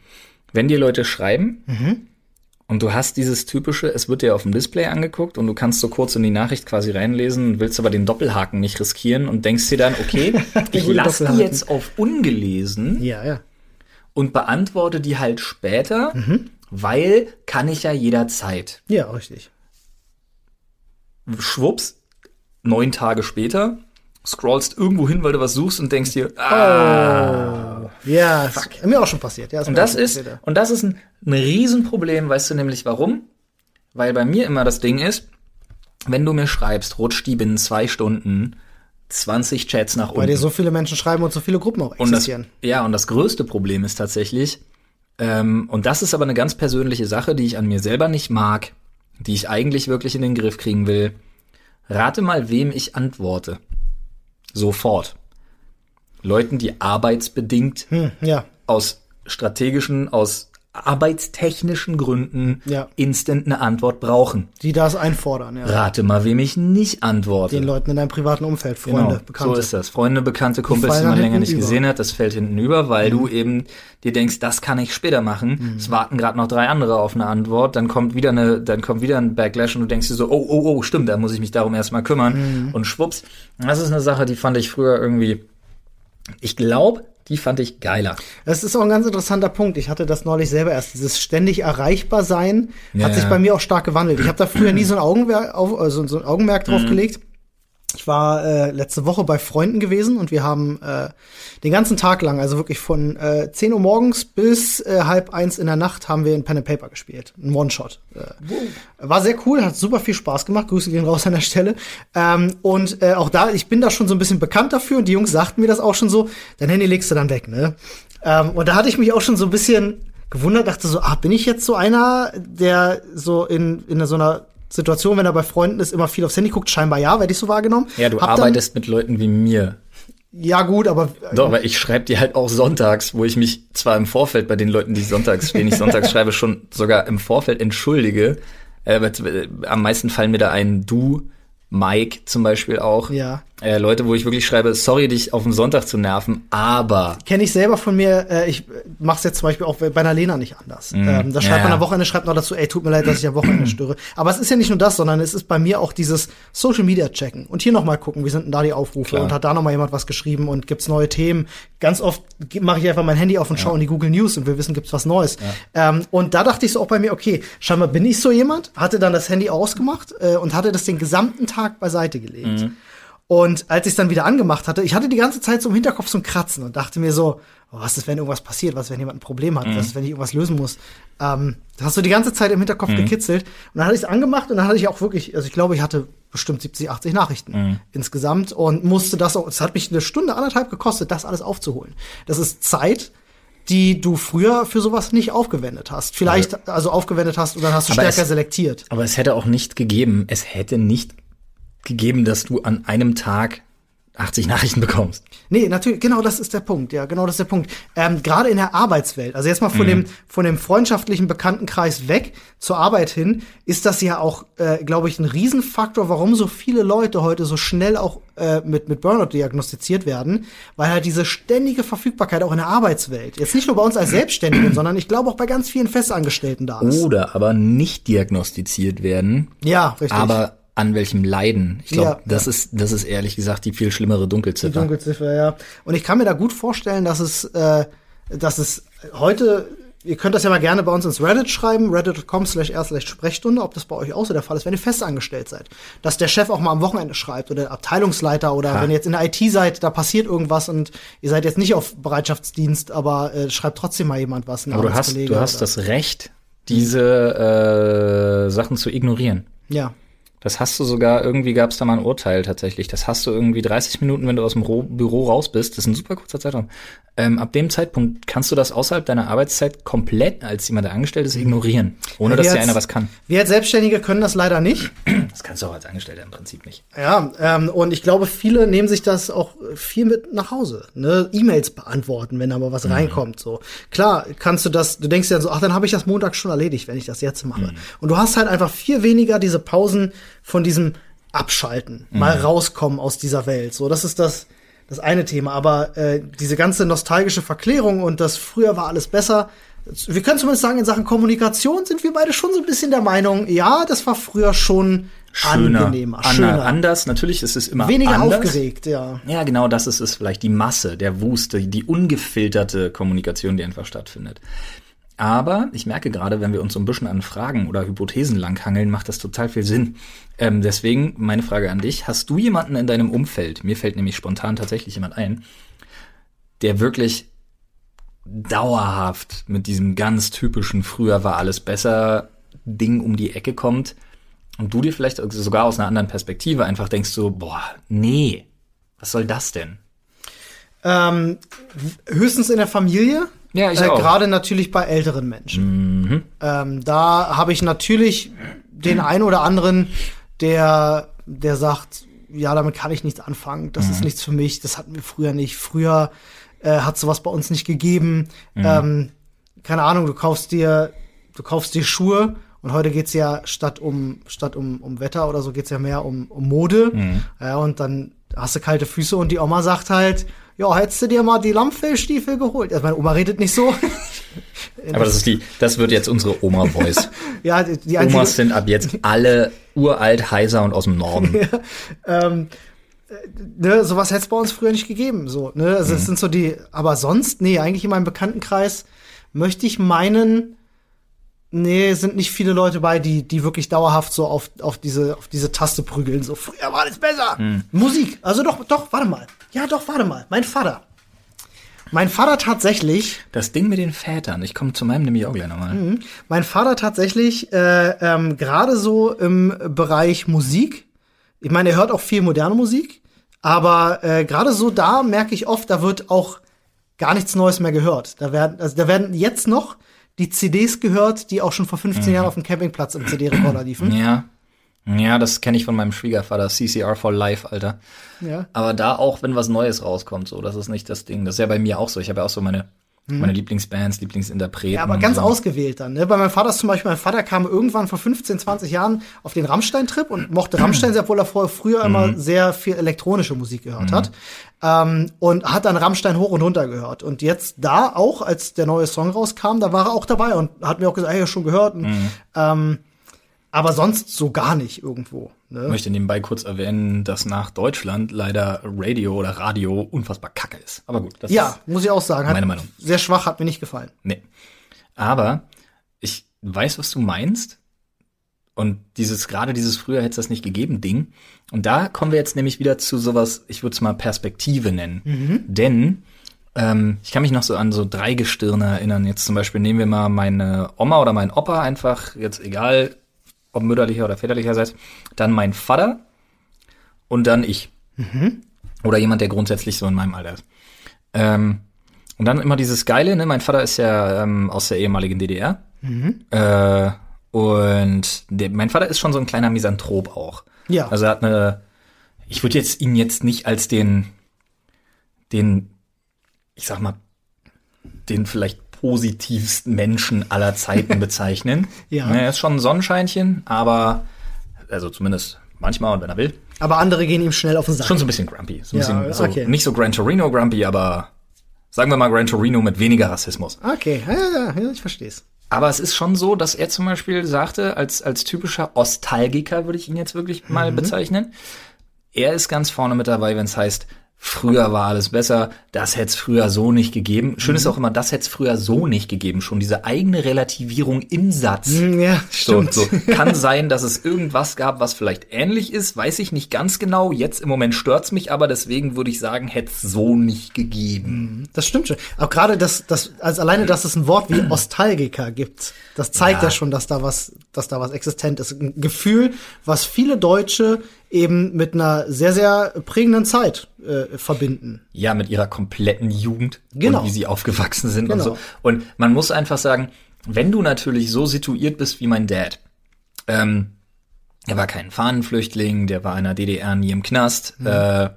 wenn dir Leute schreiben und du hast dieses typische, es wird dir auf dem Display angeguckt und du kannst so kurz in die Nachricht quasi reinlesen, willst aber den Doppelhaken nicht riskieren und denkst dir dann, okay, [laughs] ich lasse die jetzt auf ungelesen Ja, ja. und beantworte die halt später, weil kann ich ja jederzeit. Ja, richtig. schwupps, neun Tage später, scrollst irgendwo hin, weil du was suchst und denkst dir, ah. Ja, ist mir auch schon passiert. Ja, Und das ist, passiert, ja. und das ist ein, ein Riesenproblem, weißt du nämlich warum? Weil bei mir immer das Ding ist, wenn du mir schreibst, rutscht die binnen zwei Stunden 20 Chats nach Weil dir unten. so viele Menschen schreiben und so viele Gruppen auch Und das, existieren. ja, und das größte Problem ist tatsächlich, ähm, und das ist aber eine ganz persönliche Sache, die ich an mir selber nicht mag, die ich eigentlich wirklich in den Griff kriegen will. Rate mal, wem ich antworte. Sofort. Leuten, die arbeitsbedingt Hm, ja. aus strategischen, aus arbeitstechnischen Gründen Ja. instant eine Antwort brauchen. Die das einfordern, ja. Rate mal, wem ich nicht antworte. Den Leuten in deinem privaten Umfeld, Freunde, Genau, Bekannte. So ist das. Freunde, Bekannte, Kumpels, die man länger nicht über. Mhm. gesehen hat, das fällt hinten über, weil du eben dir denkst, das kann ich später machen. Mhm. Es warten gerade noch drei andere auf eine Antwort, dann kommt wieder eine, dann kommt wieder ein Backlash und du denkst dir so, oh, oh, oh, stimmt, da muss ich mich darum erstmal kümmern. Mhm. Und schwupps. Das ist eine Sache, die fand ich früher irgendwie, ich glaube, die fand ich geiler. Das ist auch ein ganz interessanter Punkt. Ich hatte das neulich selber erst. Dieses ständig erreichbar sein Ja, hat sich ja. bei mir auch stark gewandelt. Ich habe da früher nie so ein Augenmerk, auf, also so ein Augenmerk Mhm. drauf gelegt. Ich war äh, letzte Woche bei Freunden gewesen und wir haben äh, den ganzen Tag lang, also wirklich von äh, 10 Uhr morgens bis äh, halb eins in der Nacht, haben wir ein Pen and Paper gespielt. Ein One-Shot. Äh, war sehr cool, hat super viel Spaß gemacht. Grüße gehen raus an der Stelle. Ähm, und äh, auch da, ich bin da schon so ein bisschen bekannt dafür und die Jungs sagten mir das auch schon so, dein Handy legst du dann weg, ne? Ähm, und da hatte ich mich auch schon so ein bisschen gewundert, dachte so, ah, bin ich jetzt so einer, der so in, in so einer Situation, wenn er bei Freunden ist, immer viel aufs Handy guckt? Scheinbar ja, werde ich so wahrgenommen. Ja, du Hab arbeitest mit Leuten wie mir. Ja, gut, aber Doch, aber ich schreibe dir halt auch sonntags, wo ich mich zwar im Vorfeld bei den Leuten, die sonntags, [laughs] denen ich sonntags schreibe, schon sogar im Vorfeld entschuldige. Äh, äh, am meisten fallen mir da ein Du, Mike zum Beispiel auch. Ja. Äh, Leute, wo ich wirklich schreibe, sorry, dich auf den Sonntag zu nerven, aber. Kenne ich selber von mir, äh, ich mach's jetzt zum Beispiel auch bei einer Lena nicht anders. Mhm. Ähm, da schreibt Ja, man ja. am Wochenende, schreibt noch dazu, ey, tut mir leid, dass ich am Wochenende [clears throat] störe. Aber es ist ja nicht nur das, sondern es ist bei mir auch dieses Social Media checken und hier nochmal gucken, wie sind denn da die Aufrufe Klar. und hat da nochmal jemand was geschrieben und gibt's neue Themen. Ganz oft mache ich einfach mein Handy auf und schaue in die Google News und will wissen, gibt's was Neues. Ähm, und da dachte ich so auch bei mir, okay, scheinbar bin ich so jemand, hatte dann das Handy ausgemacht äh, und hatte das den gesamten Tag beiseite gelegt. Und als ich es dann wieder angemacht hatte, ich hatte die ganze Zeit so im Hinterkopf so ein Kratzen und dachte mir so, oh, was ist, wenn irgendwas passiert, was ist, wenn jemand ein Problem hat, was ist, wenn ich irgendwas lösen muss. Ähm, das hast du die ganze Zeit im Hinterkopf gekitzelt. Und dann hatte ich es angemacht und dann hatte ich auch wirklich, also ich glaube, ich hatte bestimmt 70, 80 Nachrichten insgesamt und musste das auch, es hat mich eine Stunde, anderthalb gekostet, das alles aufzuholen. Das ist Zeit, die du früher für sowas nicht aufgewendet hast. Vielleicht, also aufgewendet hast und dann hast du Aber stärker es- selektiert. Aber es hätte auch nicht gegeben, es hätte nicht gegeben, dass du an einem Tag 80 Nachrichten bekommst. Nee, natürlich, genau das ist der Punkt, ja, genau das ist der Punkt. Ähm, Gerade in der Arbeitswelt, also jetzt mal von dem von dem freundschaftlichen Bekanntenkreis weg zur Arbeit hin, ist das ja auch, äh, glaube ich, ein Riesenfaktor, warum so viele Leute heute so schnell auch äh, mit mit Burnout diagnostiziert werden, weil halt diese ständige Verfügbarkeit auch in der Arbeitswelt, jetzt nicht nur bei uns als Selbstständigen, sondern ich glaube auch bei ganz vielen Festangestellten da ist. Oder aber nicht diagnostiziert werden, Ja, richtig. aber an welchem Leiden. Ich glaube, Ja, das ist das ist ehrlich gesagt die viel schlimmere Die Dunkelziffer. Dunkelziffer, ja. Und ich kann mir da gut vorstellen, dass es, äh, dass es heute, ihr könnt das ja mal gerne bei uns ins Reddit schreiben, reddit.com slash Sprechstunde, ob das bei euch auch so der Fall ist, wenn ihr fest angestellt seid. Dass der Chef auch mal am Wochenende schreibt oder der Abteilungsleiter oder Ha. wenn ihr jetzt in der IT seid, da passiert irgendwas und ihr seid jetzt nicht auf Bereitschaftsdienst, aber äh, schreibt trotzdem mal jemand was. aber du hast du hast das Recht, diese äh, Sachen zu ignorieren. Ja. Das hast du sogar, irgendwie gab es da mal ein Urteil tatsächlich. Das hast du irgendwie 30 Minuten, wenn du aus dem Ro Büro raus bist. Das ist ein super kurzer Zeitraum. Ähm, ab dem Zeitpunkt kannst du das außerhalb deiner Arbeitszeit komplett als jemand, der angestellt ist, ignorieren. Ohne dass Wir dir als- einer was kann. Wir als Selbstständige können das leider nicht. Das kannst du auch als Angestellter im Prinzip nicht. Ja, ähm, und ich glaube, viele nehmen sich das auch viel mit nach Hause. Ne? E-Mails beantworten, wenn da mal was reinkommt. So klar, kannst du das. Du denkst ja so, ach, dann habe ich das Montag schon erledigt, wenn ich das jetzt mache. Und du hast halt einfach viel weniger diese Pausen von diesem Abschalten, mal rauskommen aus dieser Welt. So, das ist das das eine Thema. Aber äh, diese ganze nostalgische Verklärung und das früher war alles besser. Wir können zumindest sagen, in Sachen Kommunikation sind wir beide schon so ein bisschen der Meinung, ja, das war früher schon angenehmer, Anna, schöner. anders. Natürlich ist es immer Weniger anders. aufgeregt, ja. Ja, genau, das ist es vielleicht. Die Masse, der Wust, die, die ungefilterte Kommunikation, die einfach stattfindet. Aber ich merke gerade, wenn wir uns so ein bisschen an Fragen oder Hypothesen langhangeln, macht das total viel Sinn. Ähm, deswegen meine Frage an dich. Hast du jemanden in deinem Umfeld, mir fällt nämlich spontan tatsächlich jemand ein, der wirklich dauerhaft mit diesem ganz typischen früher war alles besser Ding um die Ecke kommt und du dir vielleicht sogar aus einer anderen Perspektive einfach denkst so, boah, nee, was soll das denn? Ähm, höchstens in der Familie. Ja, ich äh, auch. Gerade natürlich bei älteren Menschen. Ähm, da habe ich natürlich den einen oder anderen, der, der sagt, ja, damit kann ich nichts anfangen. Das ist nichts für mich. Das hatten wir früher nicht. Früher äh, hat sowas bei uns nicht gegeben. Ähm, keine Ahnung, du kaufst dir, du kaufst dir Schuhe und heute geht's ja statt um statt um, um Wetter oder so geht's ja mehr um, um Mode. Ja, und dann hast du kalte Füße und die Oma sagt halt, ja, hättest du dir mal die Lammfellstiefel geholt. Also meine Oma redet nicht so. [laughs] Aber das ist die, das wird jetzt unsere Oma-Voice. [laughs] ja, die, die einzige, Omas sind ab jetzt alle uralt, heiser und aus dem Norden. [laughs] ne, sowas hätte es bei uns früher nicht gegeben. So, ne? Also es sind so die, aber sonst, nee, eigentlich in meinem Bekanntenkreis möchte ich meinen, nee, sind nicht viele Leute bei, die, die wirklich dauerhaft so auf, auf diese, auf diese Taste prügeln. So, früher war alles besser. Musik. Also doch, doch, warte mal. Ja, doch, warte mal. Mein Vater. Mein Vater tatsächlich, Das Ding mit den Vätern, ich komme zu meinem nämlich auch gleich nochmal. mein Vater tatsächlich, äh, ähm, gerade so im Bereich Musik, ich meine, er hört auch viel moderne Musik, aber äh, gerade so da merke ich oft, da wird auch gar nichts Neues mehr gehört. Da werden, also da werden jetzt noch die CDs gehört, die auch schon vor 15 Jahren auf dem Campingplatz im CD-Rekorder liefen. Ja. Ja, das kenne ich von meinem Schwiegervater, CCR for Life, Alter. Ja. Aber da auch, wenn was Neues rauskommt, so, das ist nicht das Ding. Das ist ja bei mir auch so. Ich habe ja auch so meine Meine Lieblingsbands, Lieblingsinterpreten. Mhm. Ja, aber ganz so. ausgewählt dann. Ne? Bei meinem Vater ist zum Beispiel, mein Vater kam irgendwann vor 15, 20 Jahren auf den Rammstein-Trip und mochte Rammstein, sehr, obwohl er vorher früher immer sehr viel elektronische Musik gehört hat. Ähm, und hat dann Rammstein hoch und runter gehört. Und jetzt da auch, als der neue Song rauskam, da war er auch dabei und hat mir auch gesagt, hey, schon gehört. Und, ähm, aber sonst so gar nicht irgendwo. Ich Ne? möchte nebenbei kurz erwähnen, dass nach Deutschland leider Radio oder Radio unfassbar kacke ist. Aber gut, das Ja, ist muss ich auch sagen. Hat Meine Meinung. Sehr schwach, hat mir nicht gefallen. Nee. Aber ich weiß, was du meinst. Und dieses, gerade dieses früher hätte es das nicht gegeben Ding. Und da kommen wir jetzt nämlich wieder zu sowas, ich würde es mal Perspektive nennen. Denn ähm, ich kann mich noch so an so drei Gestirne erinnern. Jetzt zum Beispiel nehmen wir mal meine Oma oder meinen Opa einfach, jetzt egal, ob mütterlicher oder väterlicherseits, dann mein Vater und dann ich. Oder jemand, der grundsätzlich so in meinem Alter ist. Ähm, und dann immer dieses Geile, ne? Mein Vater ist ja ähm, aus der ehemaligen DDR. Äh, und der, mein Vater ist schon so ein kleiner Misanthrop auch. Ja. Also er hat eine, ich würde jetzt ihn jetzt nicht als den, den, ich sag mal, den vielleicht positivsten Menschen aller Zeiten [laughs] bezeichnen. Ja. Ne, Er ist schon ein Sonnenscheinchen, aber, also zumindest manchmal und wenn er will, Aber andere gehen ihm schnell auf den Sack. schon so ein bisschen grumpy. So ein Ja, bisschen, so, okay. Nicht so Gran Torino grumpy, aber sagen wir mal Gran Torino mit weniger Rassismus. Okay, ja, ja, ich versteh's. Aber es ist schon so, dass er zum Beispiel sagte, als, als typischer Ostalgiker würde ich ihn jetzt wirklich mal bezeichnen, er ist ganz vorne mit dabei, wenn es heißt, früher war alles besser, das hätte es früher so nicht gegeben. Schön ist auch immer, das hätte es früher so nicht gegeben. Schon diese eigene Relativierung im Satz. Hm, Ja, So, stimmt. so. [laughs] Kann sein, dass es irgendwas gab, was vielleicht ähnlich ist, weiß ich nicht ganz genau. Jetzt im Moment stört's mich, aber deswegen würde ich sagen, hätte es so nicht gegeben. Das stimmt schon. Aber gerade das, das, also alleine, dass es ein Wort wie [clears throat] Ostalgiker gibt, das zeigt ja. Ja. schon, dass da was, dass da was existent ist. Ein Gefühl, was viele Deutsche eben mit einer sehr, sehr prägenden Zeit äh, verbinden. Ja, mit ihrer kompletten Jugend Genau. und wie sie aufgewachsen sind Genau. und so. Und man muss einfach sagen, wenn du natürlich so situiert bist wie mein Dad, ähm, er war kein Fahnenflüchtling, der war in der DDR nie im Knast, Mhm. äh,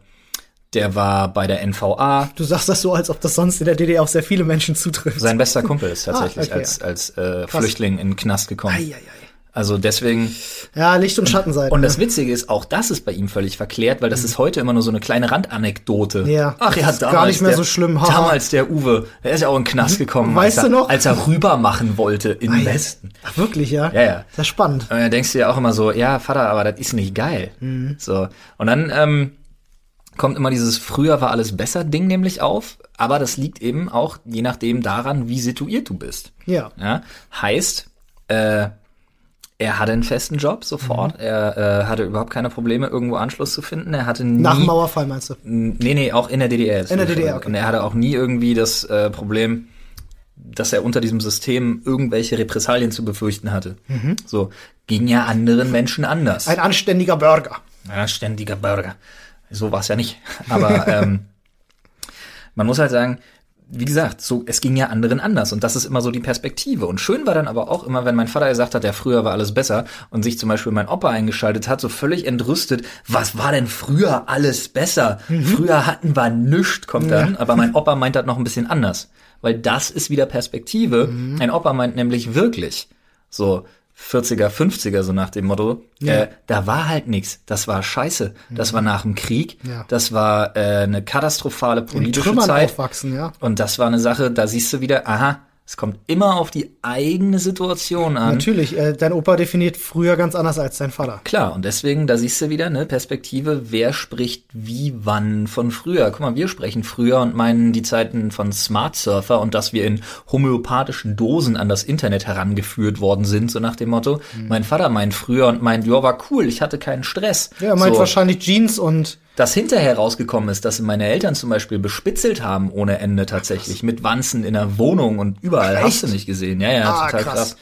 der war bei der NVA, Du sagst das so, als ob das sonst in der DDR auf sehr viele Menschen zutrifft. sein bester Kumpel ist [laughs] tatsächlich Ah, okay. als, als äh, Flüchtling in den Knast gekommen. Eieiei. Also deswegen, Ja, Licht- und Schattenseiten. und ne? das Witzige ist, auch das ist bei ihm völlig verklärt, weil das ist heute immer nur so eine kleine Randanekdote. Mhm. Ja. Ach ja, damals. gar nicht mehr der, so schlimm, haha. Damals der Uwe, der ist ja auch in den Knast gekommen, Weißt als, er, du noch? als er rüber machen wollte in den ja. Westen. Ach, wirklich, ja? Ja, ja. Das ist spannend. Und dann denkst du ja auch immer so, ja, Vater, aber das ist nicht geil. Mhm. So. Und dann ähm, kommt immer dieses früher war alles besser Ding nämlich auf, aber das liegt eben auch je nachdem daran, wie situiert du bist. Ja. Ja? Heißt, äh, er hatte einen festen Job sofort. Mhm. Er äh, hatte überhaupt keine Probleme, irgendwo Anschluss zu finden. Er hatte nie. Nach dem Mauerfall meinst du? Nee, nee, auch in der DDR. In der. DDR, okay. Und er hatte auch nie irgendwie das äh, Problem, dass er unter diesem System irgendwelche Repressalien zu befürchten hatte. So, ging ja anderen Menschen anders. Mhm. Ein anständiger Bürger. Ein ständiger Burger. So war es ja nicht. Aber [laughs] ähm, man muss halt sagen, wie gesagt, so es ging ja anderen anders und das ist immer so die Perspektive. Und schön war dann aber auch immer, wenn mein Vater gesagt hat, ja früher war alles besser und sich zum Beispiel mein Opa eingeschaltet hat, so völlig entrüstet, was war denn früher alles besser? Früher hatten wir nüscht, kommt dann, aber mein [laughs] Opa meint das noch ein bisschen anders, weil das ist wieder Perspektive. Mein Opa meint nämlich wirklich so 40er, 50er, so nach dem Motto, äh, da war halt nix. Das war scheiße. Das war nach dem Krieg. Ja. Das war äh, eine katastrophale politische Zeit. aufwachsen, ja. Und das war eine Sache, da siehst du wieder, aha, es kommt immer auf die eigene Situation an. Natürlich, äh, dein Opa definiert früher ganz anders als dein Vater. Klar, und deswegen, da siehst du wieder, ne, Perspektive, wer spricht wie wann von früher. Guck mal, wir sprechen früher und meinen die Zeiten von Smart Surfer und dass wir in homöopathischen Dosen an das Internet herangeführt worden sind, so nach dem Motto. Mhm. Mein Vater meint früher und meint, ja, war cool, ich hatte keinen Stress. Ja, er meint so. wahrscheinlich Jeans und Dass hinterher rausgekommen ist, dass meine Eltern zum Beispiel bespitzelt haben ohne Ende tatsächlich, mit Wanzen in der Wohnung und überall, hast du nicht gesehen. Ja, ja, Ah, total krass. krass.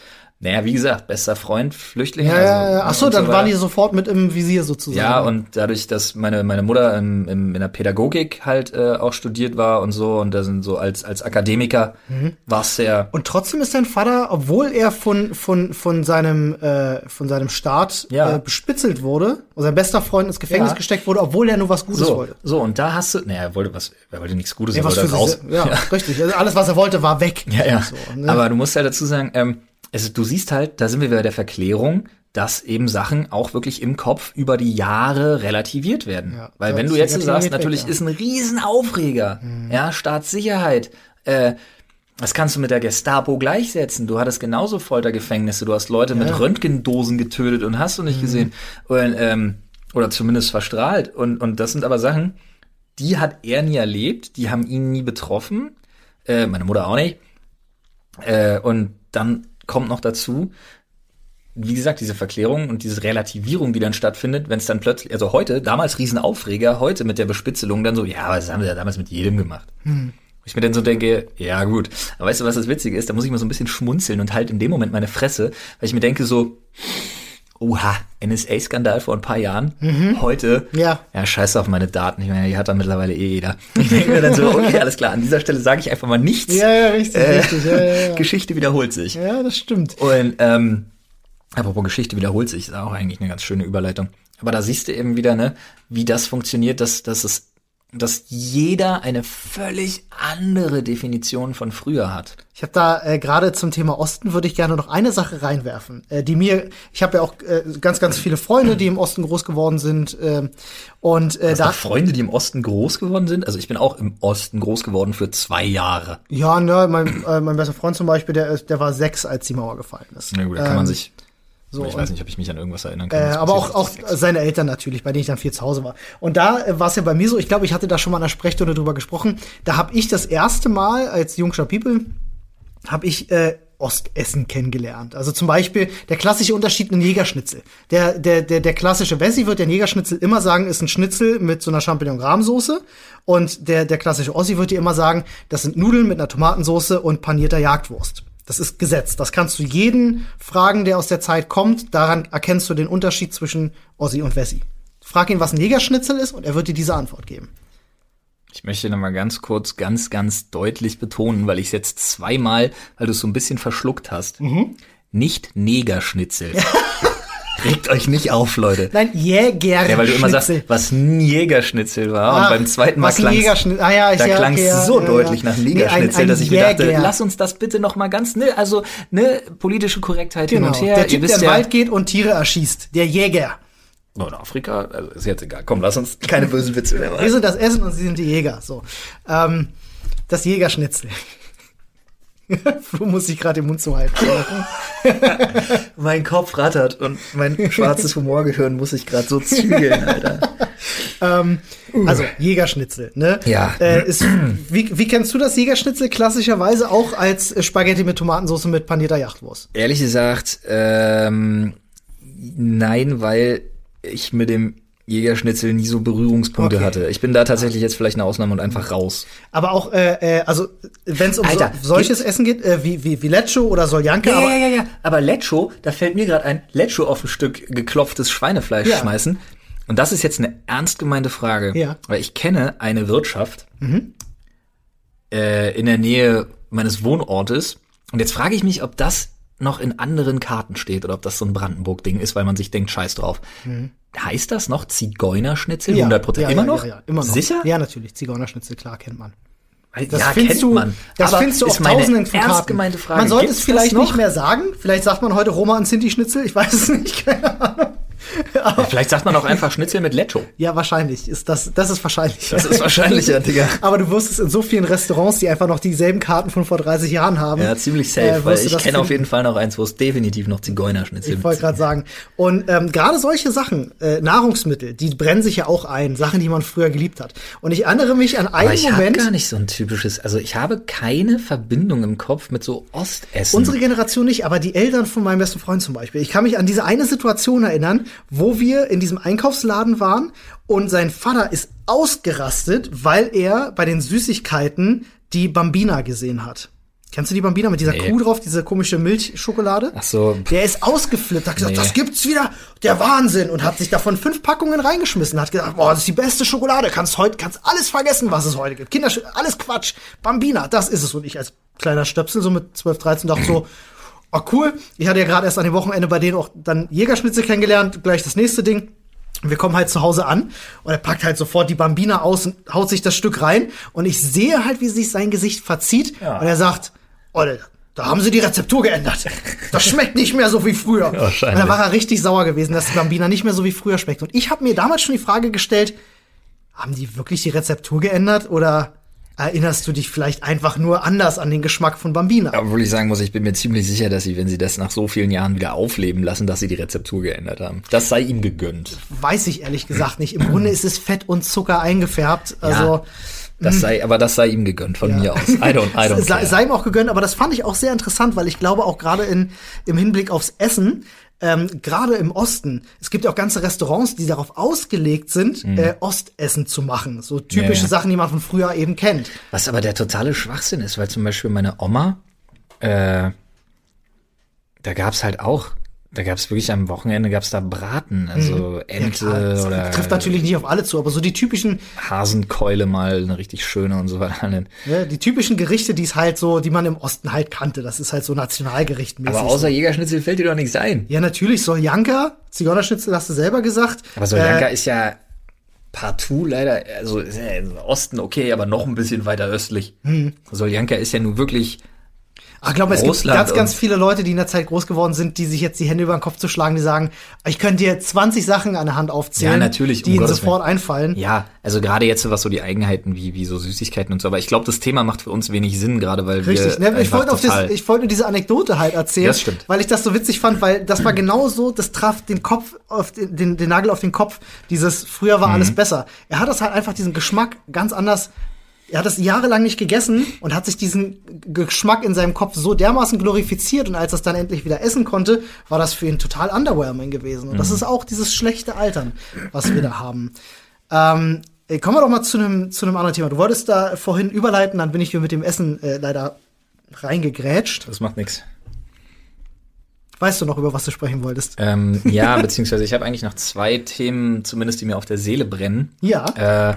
Naja, wie gesagt, bester Freund, Flüchtling. Ja, also, ja, ja. Ach so, dann weiter. waren die sofort mit im Visier sozusagen. Ja, und dadurch, dass meine, meine Mutter im, im, in der Pädagogik halt äh, auch studiert war und so, und da sind so als, als Akademiker Mhm. war es sehr. Und trotzdem ist dein Vater, obwohl er von, von, von, seinem, äh, von seinem Staat Ja. äh, bespitzelt wurde, und sein bester Freund ins Gefängnis Ja. gesteckt wurde, obwohl er nur was Gutes So, wollte. so, und da hast du, naja, er wollte was, er wollte nichts Gutes, Ja, er wollte raus. sich, ja, [laughs] richtig. Also alles, was er wollte, war weg. Ja, ja. So, ne? Aber du musst halt dazu sagen, ähm, also du siehst halt, da sind wir bei der Verklärung, dass eben Sachen auch wirklich im Kopf über die Jahre relativiert werden. Ja, Weil wenn du jetzt sagst, natürlich ja. ist ein Riesenaufreger, ja, Staatssicherheit, äh, das kannst du mit der Gestapo gleichsetzen. Du hattest genauso Foltergefängnisse, du hast Leute mit Röntgendosen getötet und hast du nicht gesehen. Und, ähm, oder zumindest verstrahlt. Und, und das sind aber Sachen, die hat er nie erlebt, die haben ihn nie betroffen, äh, meine Mutter auch nicht. Äh, und dann kommt noch dazu, wie gesagt, diese Verklärung und diese Relativierung, die dann stattfindet, wenn es dann plötzlich, also heute, damals Riesenaufreger, heute mit der Bespitzelung dann so, ja, aber das haben wir ja damals mit jedem gemacht. Wo Ich mir dann so denke, ja gut, aber weißt du, was das Witzige ist? Da muss ich mal so ein bisschen schmunzeln und halt in dem Moment meine Fresse, weil ich mir denke so, oha, NSA-Skandal vor ein paar Jahren, heute, Ja. ja, scheiße auf meine Daten, ich meine, die hat da mittlerweile eh jeder. [laughs] Ich denke mir dann so, okay, alles klar, an dieser Stelle sage ich einfach mal nichts. Ja, ja, richtig, Äh, richtig. Ja, ja, ja. [laughs] Geschichte wiederholt sich. ja, das stimmt. Und ähm, apropos Geschichte wiederholt sich, ist auch eigentlich eine ganz schöne Überleitung. Aber da siehst du eben wieder, ne, wie das funktioniert, dass, dass es, dass jeder eine völlig andere Definition von früher hat. Ich habe da äh, gerade zum Thema Osten würde ich gerne noch eine Sache reinwerfen, äh, die mir, ich habe ja auch äh, ganz, ganz viele Freunde, die im Osten groß geworden sind äh, und äh, da Freunde, die im Osten groß geworden sind? Also ich bin auch im Osten groß geworden für zwei Jahre. Ja, ne, mein, äh, mein bester Freund zum Beispiel, der, der war sechs, als die Mauer gefallen ist. Na gut, da kann man Ähm, sich. So, ich weiß nicht, ob ich mich an irgendwas erinnern kann. Äh, aber auch, auch seine Eltern natürlich, bei denen ich dann viel zu Hause war. Und da äh, war es ja bei mir so, ich glaube, ich hatte da schon mal in einer Sprechstunde drüber gesprochen. Da habe ich das erste Mal als Jungscher People, habe ich äh, Ostessen kennengelernt. Also zum Beispiel der klassische Unterschied in Jägerschnitzel. Der, der, der, der klassische Wessi wird den Jägerschnitzel immer sagen, ist ein Schnitzel mit so einer Champignon-Rahmsoße. Und der, der klassische Ossi wird dir immer sagen, das sind Nudeln mit einer Tomatensoße und panierter Jagdwurst. Das ist Gesetz. Das kannst du jeden fragen, der aus der Zeit kommt. Daran erkennst du den Unterschied zwischen Ossi und Wessi. Frag ihn, was ein Jägerschnitzel ist, und er wird dir diese Antwort geben. Ich möchte noch mal ganz kurz, ganz, ganz deutlich betonen, weil ich es jetzt zweimal, weil du es so ein bisschen verschluckt hast. Mhm. Nicht Negerschnitzel. [laughs] Regt euch nicht auf, Leute. Nein, Jägerschnitzel. Ja, weil du immer sagst, was ein Jägerschnitzel war. Ah, und beim zweiten Mal klang ah, ja, da ja, klang's ja, so deutlich nach einem Nee, ein- Jägerschnitzel, ein dass ich mir dachte, Jäger. lass uns das bitte noch mal ganz, ne, also, ne, politische Korrektheit hin Genau. und her. Der Typ, der ja, Wald geht und Tiere erschießt. Der Jäger. Oh, in Afrika, also ist jetzt egal. Komm, lass uns keine bösen Witze mehr Wir machen. sind das Essen und sie sind die Jäger. So. Ähm, das Jägerschnitzel. [laughs] Flo muss sich gerade den Mund zuhalten. [laughs] Mein Kopf rattert und mein schwarzes Humorgehirn muss sich gerade so zügeln, Alter. [laughs] ähm, also Jägerschnitzel, ne? Ja. Äh, ist, wie, wie kennst du das Jägerschnitzel klassischerweise auch als äh, Spaghetti mit Tomatensauce mit panierter Jachtwurst? Ehrlich gesagt, ähm, nein, weil ich mit dem Jägerschnitzel nie so Berührungspunkte Okay. hatte. Ich bin da tatsächlich jetzt vielleicht eine Ausnahme und einfach raus. Aber auch, äh, äh, also wenn es um so, Alter, solches Essen geht, äh, wie, wie, wie Lecho oder Soljanka, Ja, aber ja, ja, ja. Aber Lecho, da fällt mir gerade ein, Lecho auf ein Stück geklopftes Schweinefleisch Ja. schmeißen. Und das ist jetzt eine ernst gemeinte Frage. Ja. Weil ich kenne eine Wirtschaft äh, in der Nähe meines Wohnortes. Und jetzt frage ich mich, ob das noch in anderen Karten steht oder ob das so ein Brandenburg-Ding ist, weil man sich denkt, scheiß drauf. Heißt das noch Zigeunerschnitzel? 100 Prozent. ja, immer ja, noch? Ja, ja, immer noch. Sicher? Ja, natürlich. Zigeunerschnitzel, klar, kennt man. Das ja, findest kennt du, man. Das Aber findest du auf tausenden von Karten. gemeinte Frage. Man sollte Gibt's es vielleicht nicht mehr sagen. Vielleicht sagt man heute Roma und Sinti Schnitzel. Ich weiß es nicht, [laughs] keine Ahnung. Ja, vielleicht sagt man auch einfach Schnitzel mit Lecho. Ja, wahrscheinlich. Ist das, das ist wahrscheinlich. Das ist wahrscheinlicher, [laughs] Digga. Aber du wirst es in so vielen Restaurants, die einfach noch dieselben Karten von vor 30 Jahren haben. Ja, ziemlich safe, äh, weil ich kenne auf jeden Fall noch eins, wo es definitiv noch Zigeunerschnitzel Ich wollte gerade sagen. Und ähm, gerade solche Sachen, äh, Nahrungsmittel, die brennen sich ja auch ein, Sachen, die man früher geliebt hat. Und ich erinnere mich an einen Aber ich habe Moment. gar nicht so ein typisches, also ich habe keine Verbindung im Kopf mit so Ostessen. Unsere Generation nicht, aber die Eltern von meinem besten Freund zum Beispiel. Ich kann mich an diese eine Situation erinnern, wo wir in diesem Einkaufsladen waren und sein Vater ist ausgerastet, weil er bei den Süßigkeiten die Bambina gesehen hat. Kennst du die Bambina mit dieser Nee. Kuh drauf, diese komische Milchschokolade? Ach so. Der ist ausgeflippt, hat gesagt, Nee. das gibt's wieder, der Wahnsinn und hat sich davon fünf Packungen reingeschmissen, hat gesagt, boah, das ist die beste Schokolade, kannst heute, kannst alles vergessen, was es heute gibt. Kinder, alles Quatsch, Bambina, das ist es. Und ich als kleiner Stöpsel, so mit 12, 13, dachte so, oh cool, ich hatte ja gerade erst an dem Wochenende bei denen auch dann Jägerschnitzel kennengelernt, gleich das nächste Ding. Und wir kommen halt zu Hause an und er packt halt sofort die Bambina aus und haut sich das Stück rein und ich sehe halt, wie sich sein Gesicht verzieht Ja. und er sagt, oh, da haben sie die Rezeptur geändert. Das schmeckt nicht mehr so wie früher. Und Wahrscheinlich. da war er richtig sauer gewesen, dass die Bambina nicht mehr so wie früher schmeckt. Und ich habe mir damals schon die Frage gestellt, haben die wirklich die Rezeptur geändert oder erinnerst du dich vielleicht einfach nur anders an den Geschmack von Bambina? Obwohl ich sagen muss, ich bin mir ziemlich sicher, dass sie, wenn sie das nach so vielen Jahren wieder aufleben lassen, dass sie die Rezeptur geändert haben. Das sei ihm gegönnt. Weiß ich ehrlich gesagt nicht. Im Grunde ist es Fett und Zucker eingefärbt. Also Das sei, aber das sei ihm gegönnt von mir aus. I don't, I [laughs] don't sei, sei ihm auch gegönnt, aber das fand ich auch sehr interessant, weil ich glaube auch gerade in im Hinblick aufs Essen, ähm, gerade im Osten, es gibt ja auch ganze Restaurants, die darauf ausgelegt sind, äh, Ostessen zu machen. So typische Mhm. Ja, ja. Sachen, die man von früher eben kennt. Was aber der totale Schwachsinn ist, weil zum Beispiel meine Oma, äh, da gab's halt auch, da gab's wirklich am Wochenende gab's da Braten, also Ente Mhm. Ja, klar, das oder trifft natürlich nicht auf alle zu, aber so die typischen, Hasenkeule mal, eine richtig schöne und so weiter. ja, die typischen Gerichte, die es halt so, die man im Osten halt kannte. Das ist halt so Nationalgerichtmäßig. Aber außer Jägerschnitzel fällt dir doch nichts ein. ja, natürlich Soljanka, Zigeunerschnitzel hast du selber gesagt. Aber Soljanka Äh, ist ja partout leider, also ist ja im Osten okay, aber noch ein bisschen weiter östlich. Hm. Soljanka ist ja nun wirklich Ich glaube, es gibt ganz, ganz viele Leute, die in der Zeit groß geworden sind, die sich jetzt die Hände über den Kopf zu schlagen, die sagen, ich könnte dir 20 Sachen an der Hand aufzählen, Ja, natürlich, um die ihnen sofort einfallen. Ja, also gerade jetzt was so die Eigenheiten wie wie so Süßigkeiten und so, aber ich glaube, das Thema macht für uns wenig Sinn, gerade weil Richtig, wir ne? ich wollte das, ich wollte nur diese Anekdote halt erzählen, Das stimmt. weil ich das so witzig fand, weil das war genau so, das traf den Kopf auf den, den, den Nagel auf den Kopf. Dieses früher war Mhm. alles besser. Er hat das halt einfach diesen Geschmack ganz anders. Er hat das jahrelang nicht gegessen und hat sich diesen Geschmack in seinem Kopf so dermaßen glorifiziert und als er es dann endlich wieder essen konnte, war das für ihn total underwhelming gewesen. Und das Mhm. ist auch dieses schlechte Altern, was wir da haben. Ähm, äh, kommen wir doch mal zu einem zu einem anderen Thema. Du wolltest da vorhin überleiten, dann bin ich hier mit dem Essen äh, leider reingegrätscht. das macht nix. Weißt du noch, über was du sprechen wolltest? Ähm, ja, [laughs] beziehungsweise ich habe eigentlich noch zwei Themen, zumindest die mir auf der Seele brennen. Ja. Äh,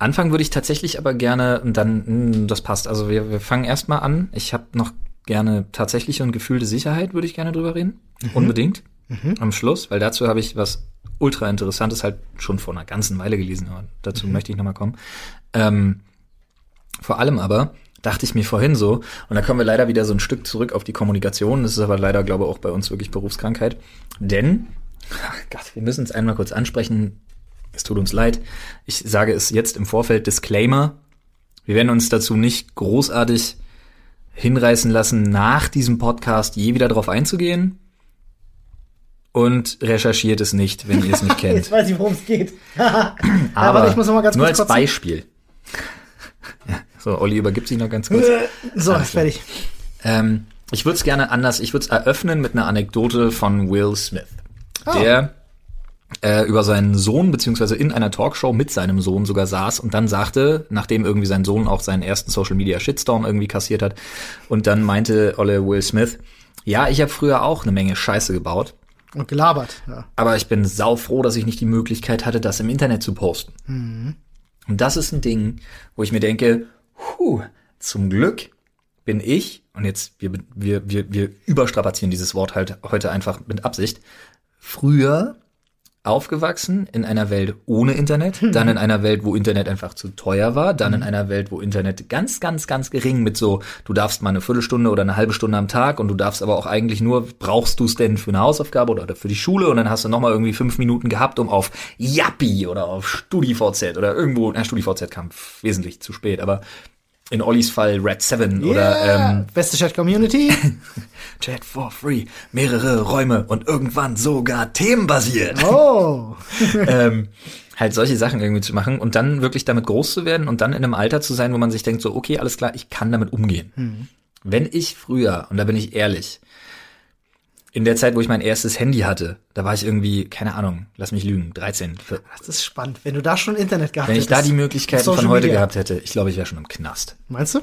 anfangen würde ich tatsächlich aber gerne, und dann, mh, das passt. Also wir, wir fangen erstmal an. Ich habe noch gerne tatsächliche und gefühlte Sicherheit, würde ich gerne drüber reden. Unbedingt. Am Schluss, weil dazu habe ich was ultra interessantes halt schon vor einer ganzen Weile gelesen, aber dazu möchte ich nochmal kommen. Ähm, vor allem aber dachte ich mir vorhin so, und da kommen wir leider wieder so ein Stück zurück auf die Kommunikation, das ist aber leider, glaube ich, auch bei uns wirklich Berufskrankheit, denn, ach [laughs] Gott, wir müssen es einmal kurz ansprechen, es tut uns leid, ich sage es jetzt im Vorfeld, Disclaimer, wir werden uns dazu nicht großartig hinreißen lassen, nach diesem Podcast je wieder drauf einzugehen und recherchiert es nicht, wenn ihr es nicht kennt. [laughs] Jetzt weiß ich, worum es geht. [laughs] Aber ich muss noch mal ganz nur kurz als kotzen. Beispiel. Ja, [laughs] so, Olli übergibt sich noch ganz kurz. So, Alles ist fertig. Ähm, ich würde es gerne anders, ich würde es eröffnen mit einer Anekdote von Will Smith, Ah. der äh, über seinen Sohn, beziehungsweise in einer Talkshow mit seinem Sohn sogar saß und dann sagte, nachdem irgendwie sein Sohn auch seinen ersten Social Media Shitstorm irgendwie kassiert hat, und dann meinte Olle Will Smith, ja, ich habe früher auch eine Menge Scheiße gebaut, Und gelabert. Ja. aber ich bin saufroh, dass ich nicht die Möglichkeit hatte, das im Internet zu posten. Und das ist ein Ding, wo ich mir denke, huh, zum Glück bin ich, und jetzt, wir, wir, wir, wir überstrapazieren dieses Wort halt heute einfach mit Absicht, früher aufgewachsen in einer Welt ohne Internet, dann in einer Welt, wo Internet einfach zu teuer war, dann in einer Welt, wo Internet ganz, ganz, ganz gering mit so, du darfst mal eine Viertelstunde oder eine halbe Stunde am Tag und du darfst aber auch eigentlich nur, brauchst du es denn für eine Hausaufgabe oder für die Schule und dann hast du nochmal irgendwie fünf Minuten gehabt, um auf Yappi oder auf StudiVZ oder irgendwo, na StudiVZ kam wesentlich zu spät, aber in Ollis Fall Red 7 oder ähm, Beste Chat-Community. [laughs] Chat for free, mehrere Räume und irgendwann sogar themenbasiert. Oh. [laughs] ähm, halt solche Sachen irgendwie zu machen und dann wirklich damit groß zu werden und dann in einem Alter zu sein, wo man sich denkt, so, okay, alles klar, ich kann damit umgehen. Wenn ich früher, und da bin ich ehrlich, in der Zeit, wo ich mein erstes Handy hatte, da war ich irgendwie, keine Ahnung, lass mich lügen, 13. vier- Das ist spannend. Wenn du da schon Internet gehabt Wenn ich da hättest. die Möglichkeiten von heute Media. gehabt hätte, ich glaube, ich wäre schon im Knast. Meinst du?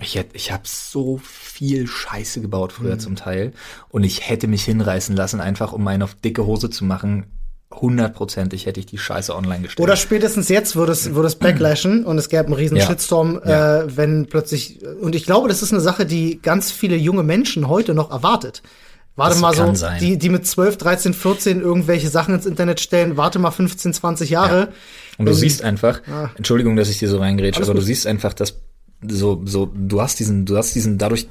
Ich, hätt- ich habe so viel Scheiße gebaut früher zum Teil und ich hätte mich hinreißen lassen, einfach um einen auf dicke Hose zu machen. Hundertprozentig hätte ich die Scheiße online gestellt. Oder spätestens jetzt würde es, würde es backlashen und es gäbe einen riesen Ja. Shitstorm, Ja. äh, wenn plötzlich, und ich glaube, das ist eine Sache, die ganz viele junge Menschen heute noch erwartet. Warte Das mal so, sein. die, die mit 12, 13, 14 irgendwelche Sachen ins Internet stellen, warte mal 15, 20 Jahre. Und du Wenn- siehst einfach, Ah. Entschuldigung, dass ich dir so reingrätsche, aber du gut. siehst einfach, dass so, so, du hast diesen, du hast diesen, dadurch,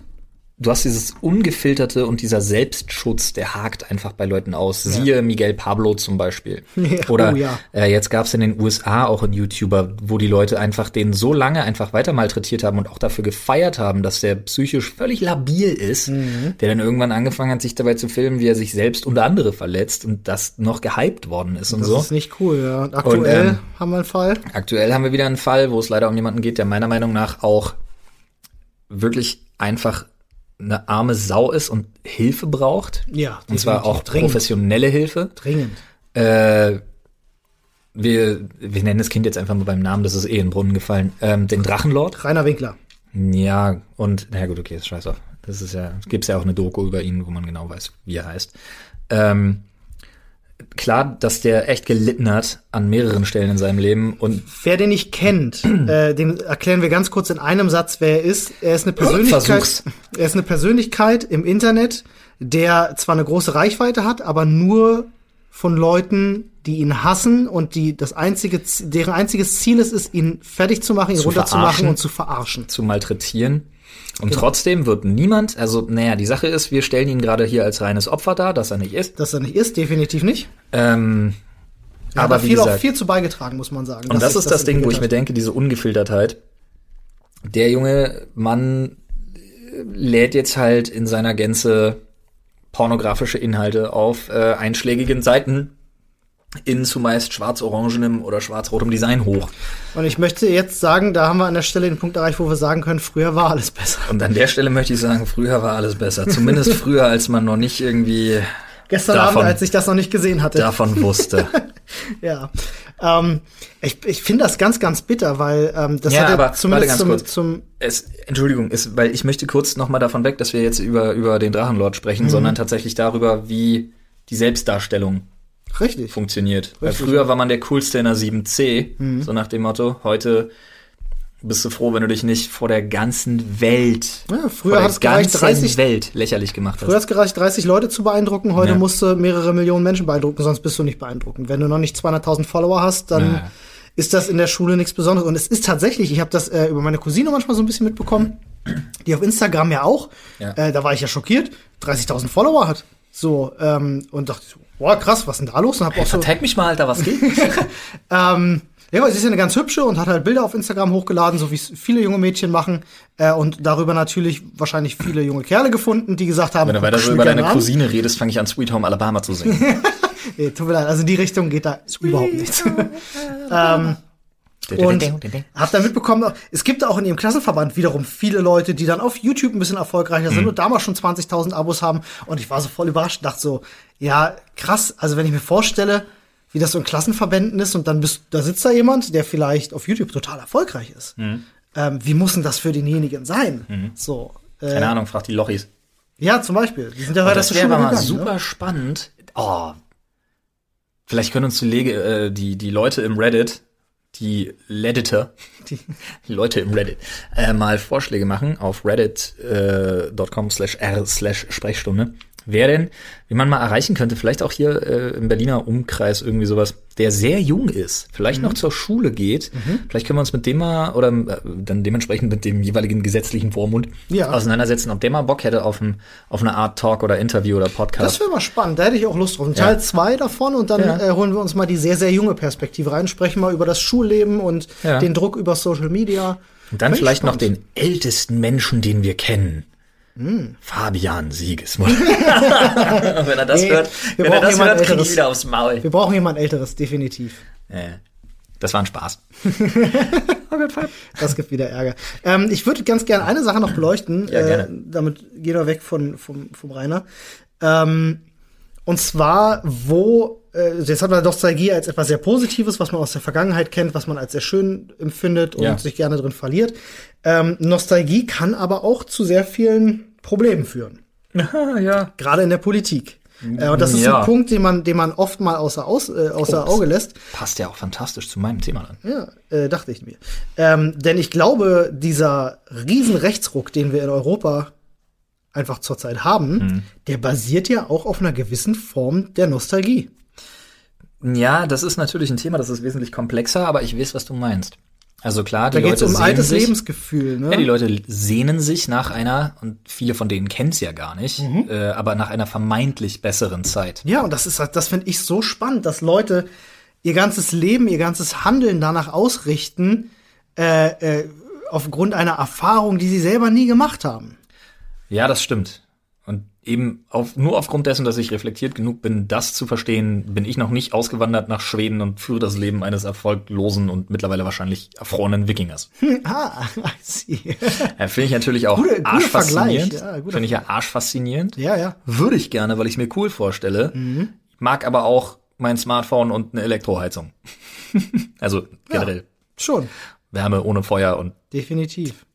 du hast dieses ungefilterte und dieser Selbstschutz, der hakt einfach bei Leuten aus. Siehe Miguel Pablo zum Beispiel. [laughs] Ja, Oder oh ja. äh, jetzt gab es in den USA auch einen YouTuber, wo die Leute einfach den so lange einfach weiter malträtiert haben und auch dafür gefeiert haben, dass der psychisch völlig labil ist, Mhm. der dann irgendwann angefangen hat, sich dabei zu filmen, wie er sich selbst und andere verletzt und das noch gehypt worden ist und Das so. ist nicht cool, ja. Und aktuell ähm, haben wir einen Fall. Aktuell haben wir wieder einen Fall, wo es leider um jemanden geht, der meiner Meinung nach auch wirklich einfach eine arme Sau ist und Hilfe braucht. Ja, Und zwar auch dringend. professionelle Hilfe. Dringend. Äh, wir, wir nennen das Kind jetzt einfach mal beim Namen, das ist eh in den Brunnen gefallen. Ähm, den Drachenlord. Rainer Winkler. Ja, und, na gut, okay, ist scheiß auf. Das ist ja, es gibt ja auch eine Doku über ihn, wo man genau weiß, wie er heißt. Ähm, klar, dass der echt gelitten hat an mehreren Stellen in seinem Leben und Wer den nicht kennt, [clears throat] äh, dem erklären wir ganz kurz in einem Satz, wer er ist. Er ist eine Persönlichkeit. Versuch's. Er ist eine Persönlichkeit im Internet, der zwar eine große Reichweite hat, aber nur von Leuten, die ihn hassen und die das einzige, deren einziges Ziel es ist, ihn fertig zu machen, ihn Zu runterzumachen und zu verarschen. zu malträtieren. Und Genau. trotzdem wird niemand, also naja, die Sache ist, wir stellen ihn gerade hier als reines Opfer dar, das er nicht ist. Dass er nicht ist, definitiv nicht. Ähm, Er aber viel auch gesagt, viel zu beigetragen, muss man sagen. und das ist das Ding, wo ich mir denke, diese Ungefiltertheit. Der junge Mann äh, lädt jetzt halt in seiner Gänze pornografische Inhalte auf äh, einschlägigen Seiten in zumeist schwarz-orangenem oder schwarz-rotem Design hoch. Und ich möchte jetzt sagen, da haben wir an der Stelle den Punkt erreicht, wo wir sagen können, früher war alles besser. Und an der Stelle möchte ich sagen, früher war alles besser. Zumindest [laughs] früher, als man noch nicht irgendwie Gestern Davon- Abend, als ich das noch nicht gesehen hatte. davon wusste. [laughs] Ja. Ähm, ich ich finde das ganz, ganz bitter, weil ähm, das Ja, hat aber ja zumindest zum, kurz. zum es, Entschuldigung, ist, weil ich möchte kurz noch mal davon weg, dass wir jetzt über, über den Drachenlord Mhm. sprechen, sondern tatsächlich darüber, wie die Selbstdarstellung richtig. funktioniert. Weil Richtig. Mhm. früher war man der Coolste in der 7C, so nach dem Motto. Heute bist du froh, wenn du dich nicht vor der ganzen Welt, Ja, vor früher der hat es gereicht, ganzen 30, Welt lächerlich gemacht früher hat hast. es gereicht, 30 Leute zu beeindrucken. Heute Ja. musst du mehrere Millionen Menschen beeindrucken, sonst bist du nicht beeindruckend. Wenn du noch nicht 200.000 Follower hast, dann Ja. ist das in der Schule nichts Besonderes. Und es ist tatsächlich, ich habe das äh, über meine Cousine manchmal so ein bisschen mitbekommen, die auf Instagram ja auch. Äh, da war ich ja schockiert, 30.000 Follower hat. So, ähm, und dachte so, boah, krass, was ist denn da los? Und hab auch so, Vertag mich mal, Alter, was geht? [laughs] Ähm, ja, weil sie ist ja eine ganz hübsche und hat halt Bilder auf Instagram hochgeladen, so wie es viele junge Mädchen machen. Äh, und darüber natürlich wahrscheinlich viele junge Kerle gefunden, die gesagt haben, Wenn du weiter so über deine an. Cousine redest, fange ich an, Sweet Home Alabama zu singen. [laughs] Nee, tut mir leid, also in die Richtung geht da überhaupt nichts. [laughs] ähm, und hab dann mitbekommen, es gibt auch in ihrem Klassenverband wiederum viele Leute, die dann auf YouTube ein bisschen erfolgreicher Mhm. sind und damals schon 20.000 Abos haben. Und ich war so voll überrascht und dachte so, ja, krass, also wenn ich mir vorstelle, wie das so in Klassenverbänden ist und dann bist, da sitzt da jemand, der vielleicht auf YouTube total erfolgreich ist. Mhm. Ähm, wie muss denn das für denjenigen sein? So. Äh, Keine Ahnung, frag die Lochis. Ja, zum Beispiel. Die sind ja weiter das wäre mal gegangen. super Ne? spannend. Oh. Vielleicht können uns die, äh, die, die Leute im Reddit, die Redditor, [laughs] die Leute im Reddit, äh, mal Vorschläge machen auf reddit.com slash r slash Sprechstunde. Wer denn, wie man mal erreichen könnte, vielleicht auch hier äh, im Berliner Umkreis irgendwie sowas, der sehr jung ist, vielleicht Mhm. noch zur Schule geht. Vielleicht können wir uns mit dem mal oder äh, dann dementsprechend mit dem jeweiligen gesetzlichen Vormund Ja. auseinandersetzen, ob der mal Bock hätte auf, ein, auf eine Art Talk oder Interview oder Podcast. Das wäre mal spannend, da hätte ich auch Lust drauf. Ein Ja. Teil zwei davon und dann Ja. äh, holen wir uns mal die sehr, sehr junge Perspektive rein, sprechen mal über das Schulleben und Ja. den Druck über Social Media. Und dann ich vielleicht noch den ältesten Menschen, den wir kennen. Hm. Fabian Siegesmund. [laughs] [laughs] wenn er das Nee, hört, wir wenn er brauchen das jemand hört, krieg ich Älteres. wieder aufs Maul. Wir brauchen jemand Älteres, definitiv. Äh, das war ein Spaß. oh Gott, Fab. Das gibt wieder Ärger. Ähm, ich würde ganz gerne eine Sache noch beleuchten. Ja, gerne. Äh, damit gehen wir weg von, vom, vom Rainer. Ähm, und zwar, wo äh, jetzt hat man Nostalgie als etwas sehr Positives, was man aus der Vergangenheit kennt, was man als sehr schön empfindet und Ja. sich gerne drin verliert. Ähm, Nostalgie kann aber auch zu sehr vielen Problemen führen. Ah, ja. Gerade in der Politik. Äh, und das ist Ja. ein Punkt, den man, den man oft mal außer, aus, äh, außer Ups. Auge lässt. Passt ja auch fantastisch zu meinem Thema dann. Ja, äh, dachte ich mir. Ähm, denn ich glaube, dieser riesen Rechtsruck, den wir in Europa einfach zurzeit haben, Mhm. der basiert ja auch auf einer gewissen Form der Nostalgie. Ja, das ist natürlich ein Thema, das ist wesentlich komplexer, aber ich weiß, was du meinst. Also klar, die Da geht es Leute um sehnen altes sich, Lebensgefühl. Ne? Ja, die Leute sehnen sich nach einer, und viele von denen kennen es ja gar nicht, Mhm. äh, aber nach einer vermeintlich besseren Zeit. Ja, und das ist halt, das finde ich so spannend, dass Leute ihr ganzes Leben, ihr ganzes Handeln danach ausrichten, äh, äh, aufgrund einer Erfahrung, die sie selber nie gemacht haben. Ja, das stimmt. Eben auf, nur aufgrund dessen, dass ich reflektiert genug bin, das zu verstehen, bin ich noch nicht ausgewandert nach Schweden und führe das Leben eines erfolglosen und mittlerweile wahrscheinlich erfrorenen Wikingers. [laughs] ah, [laughs] I see. Ja, Finde ich natürlich auch guter arschfaszinierend. Ja, Finde ich ja arschfaszinierend. ja, ja. Würde ich gerne, weil ich mir cool vorstelle. Mhm. Mag aber auch mein Smartphone und eine Elektroheizung. [laughs] also generell Schon, Wärme ohne Feuer und definitiv.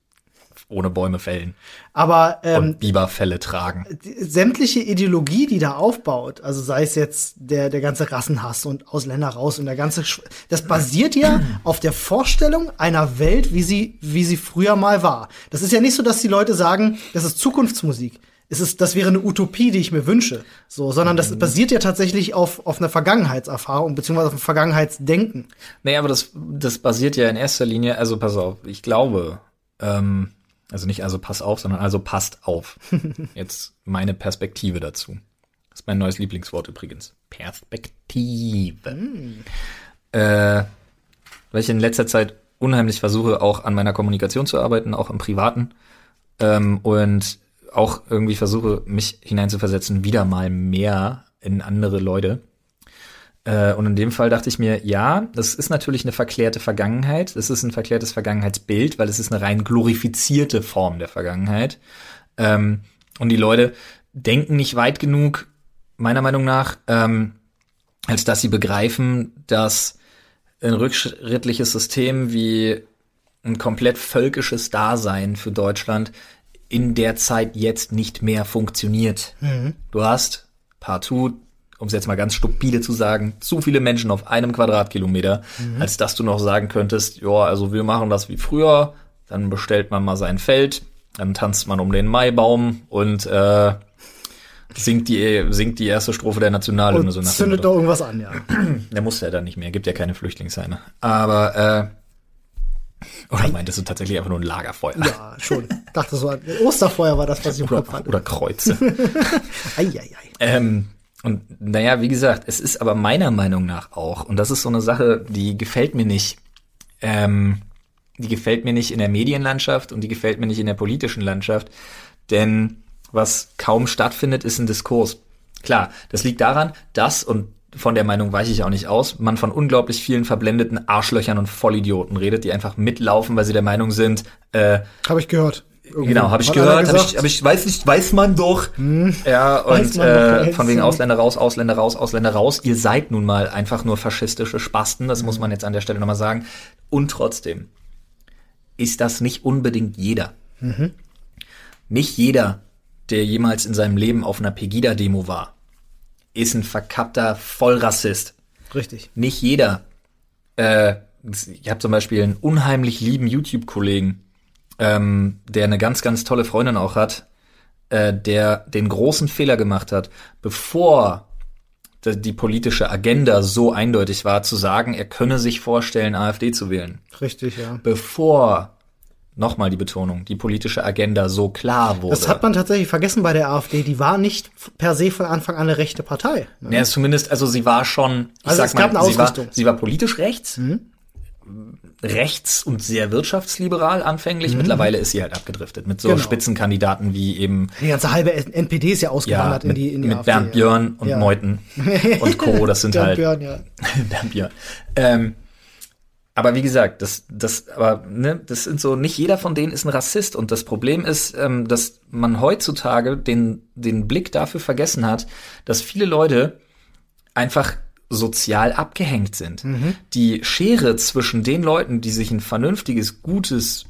Ohne Bäume fällen Aber ähm, und Biberfälle tragen. sämtliche Ideologie, die da aufbaut, also sei es jetzt der, der ganze Rassenhass und Ausländer raus und der ganze, Sch das basiert ja [clears throat] auf der Vorstellung einer Welt, wie sie, wie sie früher mal war. Das ist ja nicht so, dass die Leute sagen, das ist Zukunftsmusik. Es ist, das wäre eine Utopie, die ich mir wünsche. So, sondern das basiert ja tatsächlich auf, auf einer Vergangenheitserfahrung, beziehungsweise auf einem Vergangenheitsdenken. Nee, aber das, das basiert ja in erster Linie, also pass auf, ich glaube, ähm, also nicht also pass auf, sondern also passt auf. [laughs] Jetzt meine Perspektive dazu. Das ist mein neues Lieblingswort übrigens. Perspektive. Äh, weil ich in letzter Zeit unheimlich versuche, auch an meiner Kommunikation zu arbeiten, auch im Privaten. Ähm, und auch irgendwie versuche, mich hineinzuversetzen, wieder mal mehr in andere Leute. Äh, und in dem Fall dachte ich mir, ja, das ist natürlich eine verklärte Vergangenheit. Es ist ein verklärtes Vergangenheitsbild, weil es ist eine rein glorifizierte Form der Vergangenheit. Ähm, und die Leute denken nicht weit genug, meiner Meinung nach, ähm, als dass sie begreifen, dass ein rückschrittliches System wie ein komplett völkisches Dasein für Deutschland in der Zeit jetzt nicht mehr funktioniert. Du hast partout, um es jetzt mal ganz stupide zu sagen, zu viele Menschen auf einem Quadratkilometer, als dass du noch sagen könntest, ja, also wir machen das wie früher, dann bestellt man mal sein Feld, dann tanzt man um den Maibaum und äh, singt die singt die erste Strophe der Nationalhymne Und so nach zündet doch irgendwas an, ja. [clears throat] Der muss ja dann nicht mehr, gibt ja keine Flüchtlingsheime. Aber, äh, oder meintest du tatsächlich einfach nur ein Lagerfeuer? Ja, schon. Dachte so, an Osterfeuer war das, was ich im Kopf Oder, hatte. oder Kreuze. [laughs] Eieiei. ähm, und naja, wie gesagt, es ist aber meiner Meinung nach auch, und das ist so eine Sache, die gefällt mir nicht, ähm, die gefällt mir nicht in der Medienlandschaft und die gefällt mir nicht in der politischen Landschaft, denn was kaum stattfindet, ist ein Diskurs. Klar, das liegt daran, dass, und von der Meinung weiche ich auch nicht aus, man von unglaublich vielen verblendeten Arschlöchern und Vollidioten redet, die einfach mitlaufen, weil sie der Meinung sind, äh, Habe ich gehört. Irgendwo Genau, habe ich gehört, habe gesagt. ich, hab ich, weiß nicht, weiß man doch. Ja, Weiß und äh, von wegen Ausländer raus, Ausländer raus, Ausländer raus. Ihr seid nun mal einfach nur faschistische Spasten, das muss man jetzt an der Stelle nochmal sagen. Und trotzdem ist das nicht unbedingt jeder. Nicht jeder, der jemals in seinem Leben auf einer Pegida-Demo war, ist ein verkappter Vollrassist Richtig. nicht jeder. Äh, ich habe zum Beispiel einen unheimlich lieben YouTube-Kollegen, ähm, der eine ganz, ganz tolle Freundin auch hat, äh, der den großen Fehler gemacht hat, bevor die, politische Agenda so eindeutig war, zu sagen, er könne sich vorstellen, AfD zu wählen. Richtig, ja. Bevor, nochmal die Betonung, die politische Agenda so klar wurde. Das hat man tatsächlich vergessen bei der AfD. Die war nicht per se von Anfang an eine rechte Partei. Ne? Ja, zumindest, also sie war schon, ich Also sag es gab mal, eine sie war. Mhm. sie war politisch rechts, rechts und sehr wirtschaftsliberal anfänglich. Mittlerweile ist sie halt abgedriftet mit so Mhm. Genau. Spitzenkandidaten wie eben Die ganze halbe NPD ist ja ja, ausgewandert mit, in die, in die mit AfD. Bernd Björn und Ja. Meuthen [laughs] und Co. Das sind Bernd halt Björn, ja. [laughs] Bernd Björn. Ähm, aber wie gesagt, das, das, aber ne, das sind so, nicht jeder von denen ist ein Rassist. Und das Problem ist, ähm, dass man heutzutage den, den Blick dafür vergessen hat, dass viele Leute einfach sozial abgehängt sind. Mhm. Die Schere zwischen den Leuten, die sich ein vernünftiges, gutes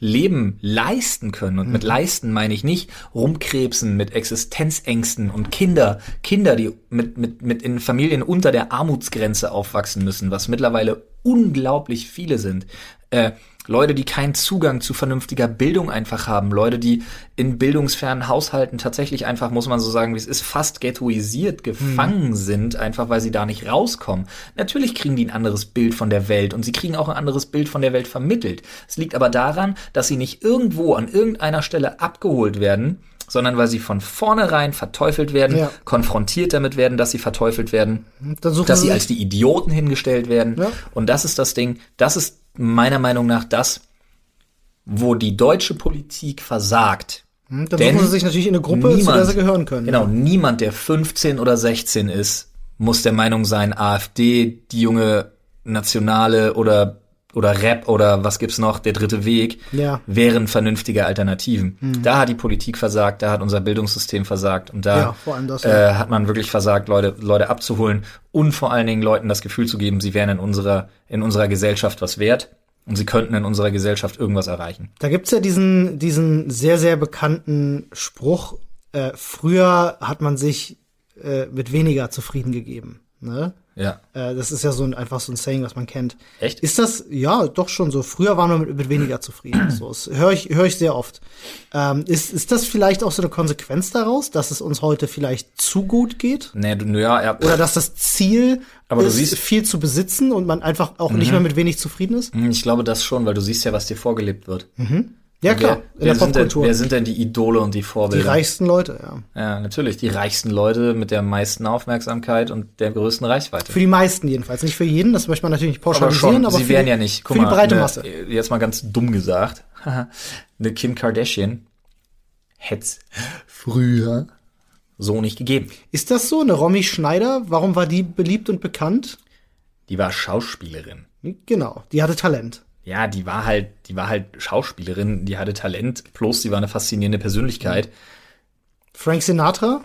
Leben leisten können. Und mit Mhm. leisten meine ich nicht rumkrebsen mit Existenzängsten und Kinder, Kinder, die mit, mit, mit in Familien unter der Armutsgrenze aufwachsen müssen, was mittlerweile unglaublich viele sind. Äh, Leute, die keinen Zugang zu vernünftiger Bildung einfach haben, Leute, die in bildungsfernen Haushalten tatsächlich einfach, muss man so sagen, wie es ist, fast ghettoisiert gefangen sind, einfach weil sie da nicht rauskommen. Natürlich kriegen die ein anderes Bild von der Welt und sie kriegen auch ein anderes Bild von der Welt vermittelt. Es liegt aber daran, dass sie nicht irgendwo an irgendeiner Stelle abgeholt werden, sondern weil sie von vornherein verteufelt werden, Ja. konfrontiert damit werden, dass sie verteufelt werden, dass sie sich- als die Idioten hingestellt werden. Ja. Und das ist das Ding, das ist meiner Meinung nach das, wo die deutsche Politik versagt. Hm, Dann Denn suchen sie sich natürlich in eine Gruppe, zu niemand- der sie gehören können. Genau, niemand, der 15 oder 16 ist, muss der Meinung sein, AfD, die junge Nationale oder oder Rap oder was gibt's noch, der dritte Weg, Ja. wären vernünftige Alternativen. Hm. Da hat die Politik versagt, da hat unser Bildungssystem versagt und da Ja, das, äh, hat man wirklich versagt, Leute, Leute abzuholen und vor allen Dingen Leuten das Gefühl zu geben, sie wären in unserer, in unserer Gesellschaft was wert und sie könnten in unserer Gesellschaft irgendwas erreichen. Da gibt's ja diesen, diesen sehr, sehr bekannten Spruch, äh, früher hat man sich äh, mit weniger zufrieden gegeben. Ne? Ja. Äh, das ist ja so ein, einfach so ein Saying, was man kennt. Echt? Ist das, ja, doch schon so. Früher waren wir mit, mit weniger zufrieden. [clears throat] so, das höre ich, höre ich sehr oft. Ähm, ist, ist das vielleicht auch so eine Konsequenz daraus, dass es uns heute vielleicht zu gut geht? Nee, du, ja, ja. Oder dass das Ziel Aber du ist, siehst- Mhm. viel zu besitzen und man einfach auch nicht mehr mit wenig zufrieden ist? Hm, Ich glaube das schon, weil du siehst ja, was dir vorgelebt wird. Ja, klar, Wer, in der wer, sind denn, Popkultur. wer sind denn die Idole und die Die Vorbilder? reichsten Leute, ja. ja, natürlich. Die reichsten Leute mit der meisten Aufmerksamkeit und der größten Reichweite. Für die meisten jedenfalls. Nicht für jeden, das möchte man natürlich nicht aber pauschalisieren, schon, aber, sie für, wären die, ja nicht. Guck für die mal, breite ne, Masse. Jetzt mal ganz dumm gesagt. [laughs] eine Kim Kardashian hätte früher so nicht gegeben. Ist das so? Eine Romy Schneider, warum war die beliebt und bekannt? Die war Schauspielerin. Genau, die hatte Talent. Ja, die war halt, die war halt Schauspielerin, die hatte Talent, plus sie war eine faszinierende Persönlichkeit. Frank Sinatra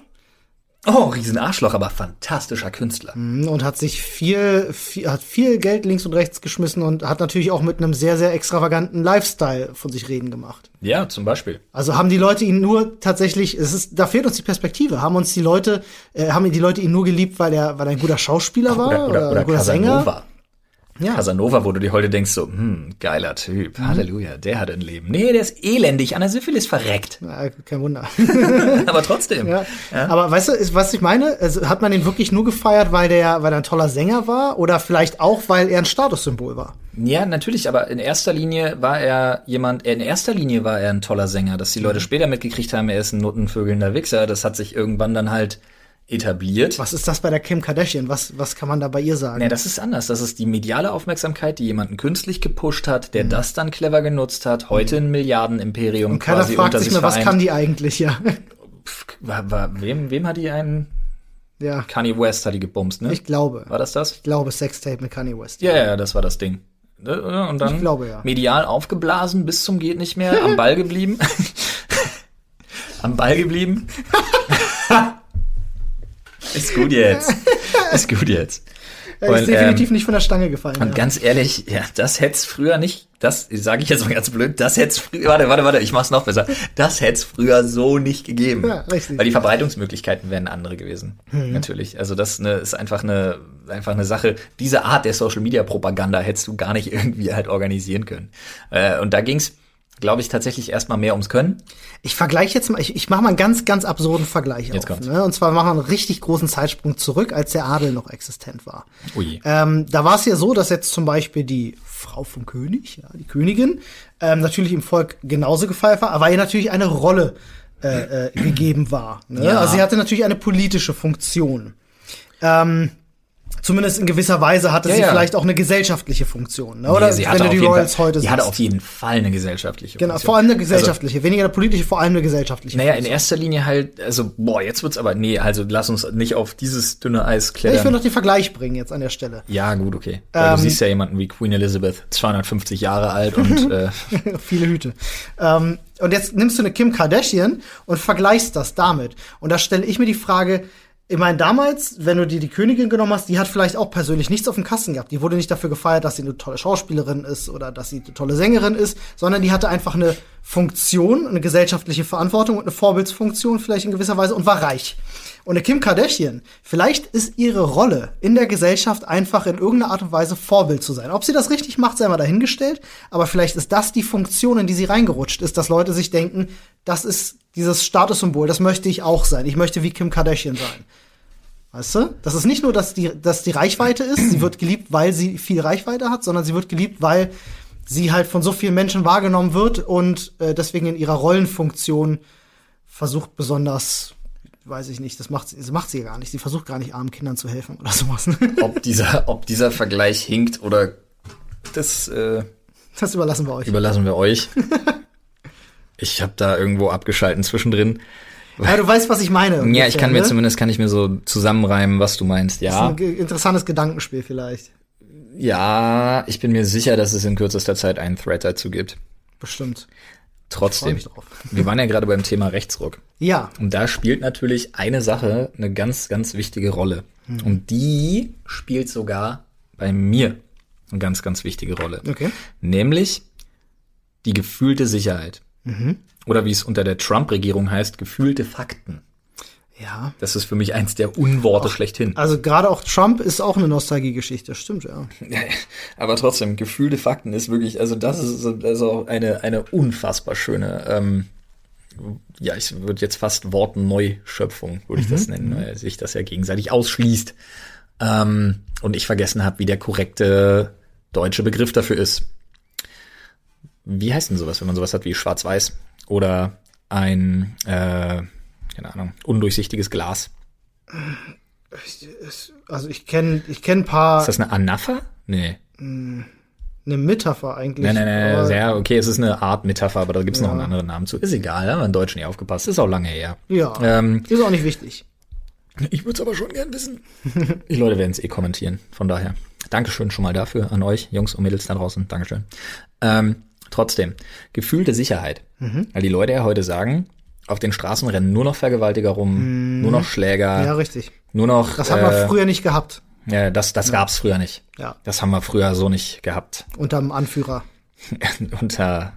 Oh, riesen Arschloch, aber fantastischer Künstler. mh, und hat sich viel, viel, hat viel Geld links und rechts geschmissen und hat natürlich auch mit einem sehr, sehr extravaganten Lifestyle von sich reden gemacht. Ja, zum Beispiel. Also haben die Leute ihn nur tatsächlich, es ist, da fehlt uns die Perspektive. Haben uns die Leute, äh, haben die Leute ihn nur geliebt, weil er, weil er ein guter Schauspieler war Oder, oder, oder ein guter Sänger? Ja. Casanova, wo du dir heute denkst, so, hm, geiler Typ, Halleluja, der hat ein Leben. Nee, der ist elendig, an der Syphilis verreckt. Ja, kein Wunder. [laughs] Aber trotzdem. Ja. Aber weißt du, ist, was ich meine? Also, hat man ihn wirklich nur gefeiert, weil der, weil er ein toller Sänger war? Oder vielleicht auch, weil er ein Statussymbol war? Ja, natürlich, aber in erster Linie war er jemand, in erster Linie war er ein toller Sänger, dass die Leute später mitgekriegt haben, er ist ein nuttenvögelnder Wichser, das hat sich irgendwann dann halt etabliert. Was ist das bei der Kim Kardashian? Was, was kann man da bei ihr sagen? Nee, das ist anders. Das ist die mediale Aufmerksamkeit, die jemanden künstlich gepusht hat, der das dann clever genutzt hat, heute ein Milliardenimperium Und keiner quasi fragt unter sich mehr, was vereint. kann die eigentlich, ja. Pff, war, war, wem, wem hat die einen? ja, Kanye West hat die gebumst, ne? ich glaube. war das das? Ich glaube, Sextape mit Kanye West. Ja, ja, ja, das war das Ding. Ne, Und dann Ich glaube, ja. medial aufgeblasen bis zum geht nicht mehr, am Ball geblieben. [laughs] am Ball geblieben. [laughs] Ist gut jetzt. [laughs] Ist gut jetzt. Er ist Und, definitiv ähm, nicht von der Stange gefallen. Und ja. ganz ehrlich, ja, das hätt's früher nicht, das sage ich jetzt mal ganz blöd, das hätt's früher, warte, warte, warte, ich mach's noch besser. Das hätt's früher so nicht gegeben. Ja, richtig. Weil die Verbreitungsmöglichkeiten wären andere gewesen. Natürlich. Also das ne, ist einfach eine, einfach eine Sache. Diese Art der Social Media Propaganda hättest du gar nicht [laughs] irgendwie halt organisieren können. Äh, und da ging's, glaube ich, tatsächlich erstmal mehr ums Können. Ich vergleiche jetzt mal, ich, ich mache mal einen ganz, ganz absurden Vergleich Jetzt auf. Ne? Und zwar machen wir einen richtig großen Zeitsprung zurück, als der Adel noch existent war. Ui. Ähm, da war es ja so, dass jetzt zum Beispiel die Frau vom König, ja, die Königin, ähm, natürlich im Volk genauso gefeiert war, aber ihr natürlich eine Rolle äh, äh, gegeben war. Ne? Ja. Also sie hatte natürlich eine politische Funktion. Ähm, zumindest in gewisser Weise hatte Ja, sie ja. vielleicht auch eine gesellschaftliche Funktion. Ne? Oder Nee, sie wenn hatte du die Royals Fall, heute Die hatte auf jeden Fall eine gesellschaftliche Genau, Funktion. vor allem eine Also, gesellschaftliche, weniger eine politische, vor allem eine gesellschaftliche. Naja, in Funktion. erster Linie halt, also, boah, jetzt wird's aber, nee, also lass uns nicht auf dieses dünne Eis klettern. ich will noch den Vergleich bringen jetzt an der Stelle. Ja, gut, okay. Weil Ähm, du siehst ja jemanden wie Queen Elizabeth, 250 Jahre alt und [laughs] äh, Viele Hüte. Ähm, und jetzt nimmst du eine Kim Kardashian und vergleichst das damit. Und da stelle ich mir die Frage, ich meine, damals, wenn du dir die Königin genommen hast, die hat vielleicht auch persönlich nichts auf dem Kasten gehabt. Die wurde nicht dafür gefeiert, dass sie eine tolle Schauspielerin ist oder dass sie eine tolle Sängerin ist, sondern die hatte einfach eine Funktion, eine gesellschaftliche Verantwortung und eine Vorbildsfunktion vielleicht in gewisser Weise und war reich. Und eine Kim Kardashian, vielleicht ist ihre Rolle in der Gesellschaft einfach in irgendeiner Art und Weise Vorbild zu sein. Ob sie das richtig macht, sei mal dahingestellt, aber vielleicht ist das die Funktion, in die sie reingerutscht ist, dass Leute sich denken, das ist dieses Statussymbol, das möchte ich auch sein. Ich möchte wie Kim Kardashian sein. Weißt du? Das ist nicht nur, dass die, dass die Reichweite ist, sie wird geliebt, weil sie viel Reichweite hat, sondern sie wird geliebt, weil sie halt von so vielen Menschen wahrgenommen wird und äh, deswegen in ihrer Rollenfunktion versucht besonders weiß ich nicht, das macht, sie, das macht sie ja gar nicht. Sie versucht gar nicht armen Kindern zu helfen oder sowas. [laughs] ob dieser, ob dieser Vergleich hinkt oder das, äh, das überlassen wir euch. Überlassen wir euch. ich habe da irgendwo abgeschalten zwischendrin. Ja, du weißt, was ich meine. Ungefähr, [laughs] ja, ich kann mir ne? zumindest kann ich mir so zusammenreimen, was du meinst. Ja. Das ist ein interessantes Gedankenspiel vielleicht. Ja, ich bin mir sicher, dass es in kürzester Zeit einen Thread dazu gibt. Bestimmt. Trotzdem, wir waren ja gerade beim Thema Rechtsruck. Ja. Und da spielt natürlich eine Sache eine ganz, ganz wichtige Rolle. Mhm. Und die spielt sogar bei mir eine ganz, ganz wichtige Rolle. Okay. Nämlich die gefühlte Sicherheit. Mhm. Oder wie es unter der Trump-Regierung heißt, gefühlte Fakten. Ja. Das ist für mich eins der Unworte auch, schlechthin. Also gerade auch Trump ist auch eine Nostalgiegeschichte, stimmt [laughs] ja. Aber trotzdem, gefühlte Fakten ist wirklich, also das ist also eine, eine unfassbar schöne, ähm, ja, ich würde jetzt fast Wortneuschöpfung, würde ich mhm. das nennen, weil sich das ja gegenseitig ausschließt. Ähm, und ich vergessen habe, wie der korrekte deutsche Begriff dafür ist. Wie heißt denn sowas, wenn man sowas hat wie Schwarz-Weiß? Oder ein äh, keine Ahnung, undurchsichtiges Glas. Also ich kenne ich kenn ein paar. Ist das eine Anapher? Nee. Hm, eine Metapher eigentlich. Nein, nein, nein, sehr, okay, es ist eine Art Metapher, aber da gibt es ja. noch einen anderen Namen zu. Ist egal, haben wir in Deutsch nicht aufgepasst, ist auch lange her. Ja, ähm, ist auch nicht wichtig. Ich würde es aber schon gern wissen. [laughs] Die Leute werden es eh kommentieren, von daher. Dankeschön schon mal dafür an euch, Jungs und Mädels da draußen. Dankeschön. Ähm, trotzdem, gefühlte Sicherheit. Mhm. Weil die Leute ja heute sagen, auf den Straßen rennen nur noch Vergewaltiger rum, mhm. nur noch Schläger. Ja, richtig. Nur noch. Das haben wir äh, früher nicht gehabt. Ja, das, das ja. gab's früher nicht. Ja. Das haben wir früher so nicht gehabt. [laughs] Unterm Anführer. [laughs] Unter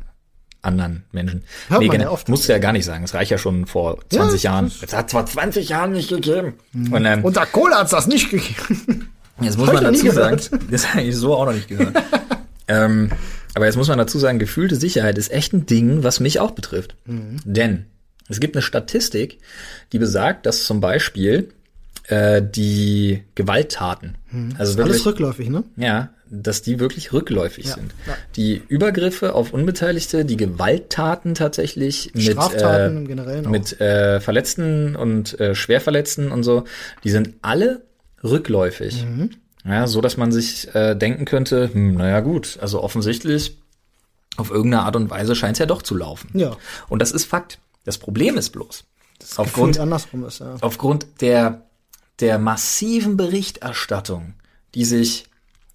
anderen Menschen. Hört nee, man ja oft. Musst du ja gar nicht sagen. Es reicht ja schon vor 20 ja, Jahren. Es hat zwar 20 Jahren nicht gegeben. Mhm. Und, ähm, Unter Kohle hat's das nicht gegeben. Jetzt muss man dazu sagen, das habe ich so auch noch nicht gehört. [laughs] ähm, aber jetzt muss man dazu sagen, gefühlte Sicherheit ist echt ein Ding, was mich auch betrifft. Mhm. Denn es gibt eine Statistik, die besagt, dass zum Beispiel äh, die Gewalttaten, hm. also wirklich, alles rückläufig, ne? Ja, dass die wirklich rückläufig ja, sind. Ja. Die Übergriffe auf Unbeteiligte, die Gewalttaten tatsächlich mit, äh, mit äh, Verletzten und äh, Schwerverletzten und so, die sind alle rückläufig. Mhm. Ja, so dass man sich äh, denken könnte, hm, naja gut, also offensichtlich auf irgendeine Art und Weise scheint es ja doch zu laufen. Ja. Und das ist Fakt. Das Problem ist bloß, das aufgrund, andersrum ist, ja. aufgrund der, der massiven Berichterstattung, die sich,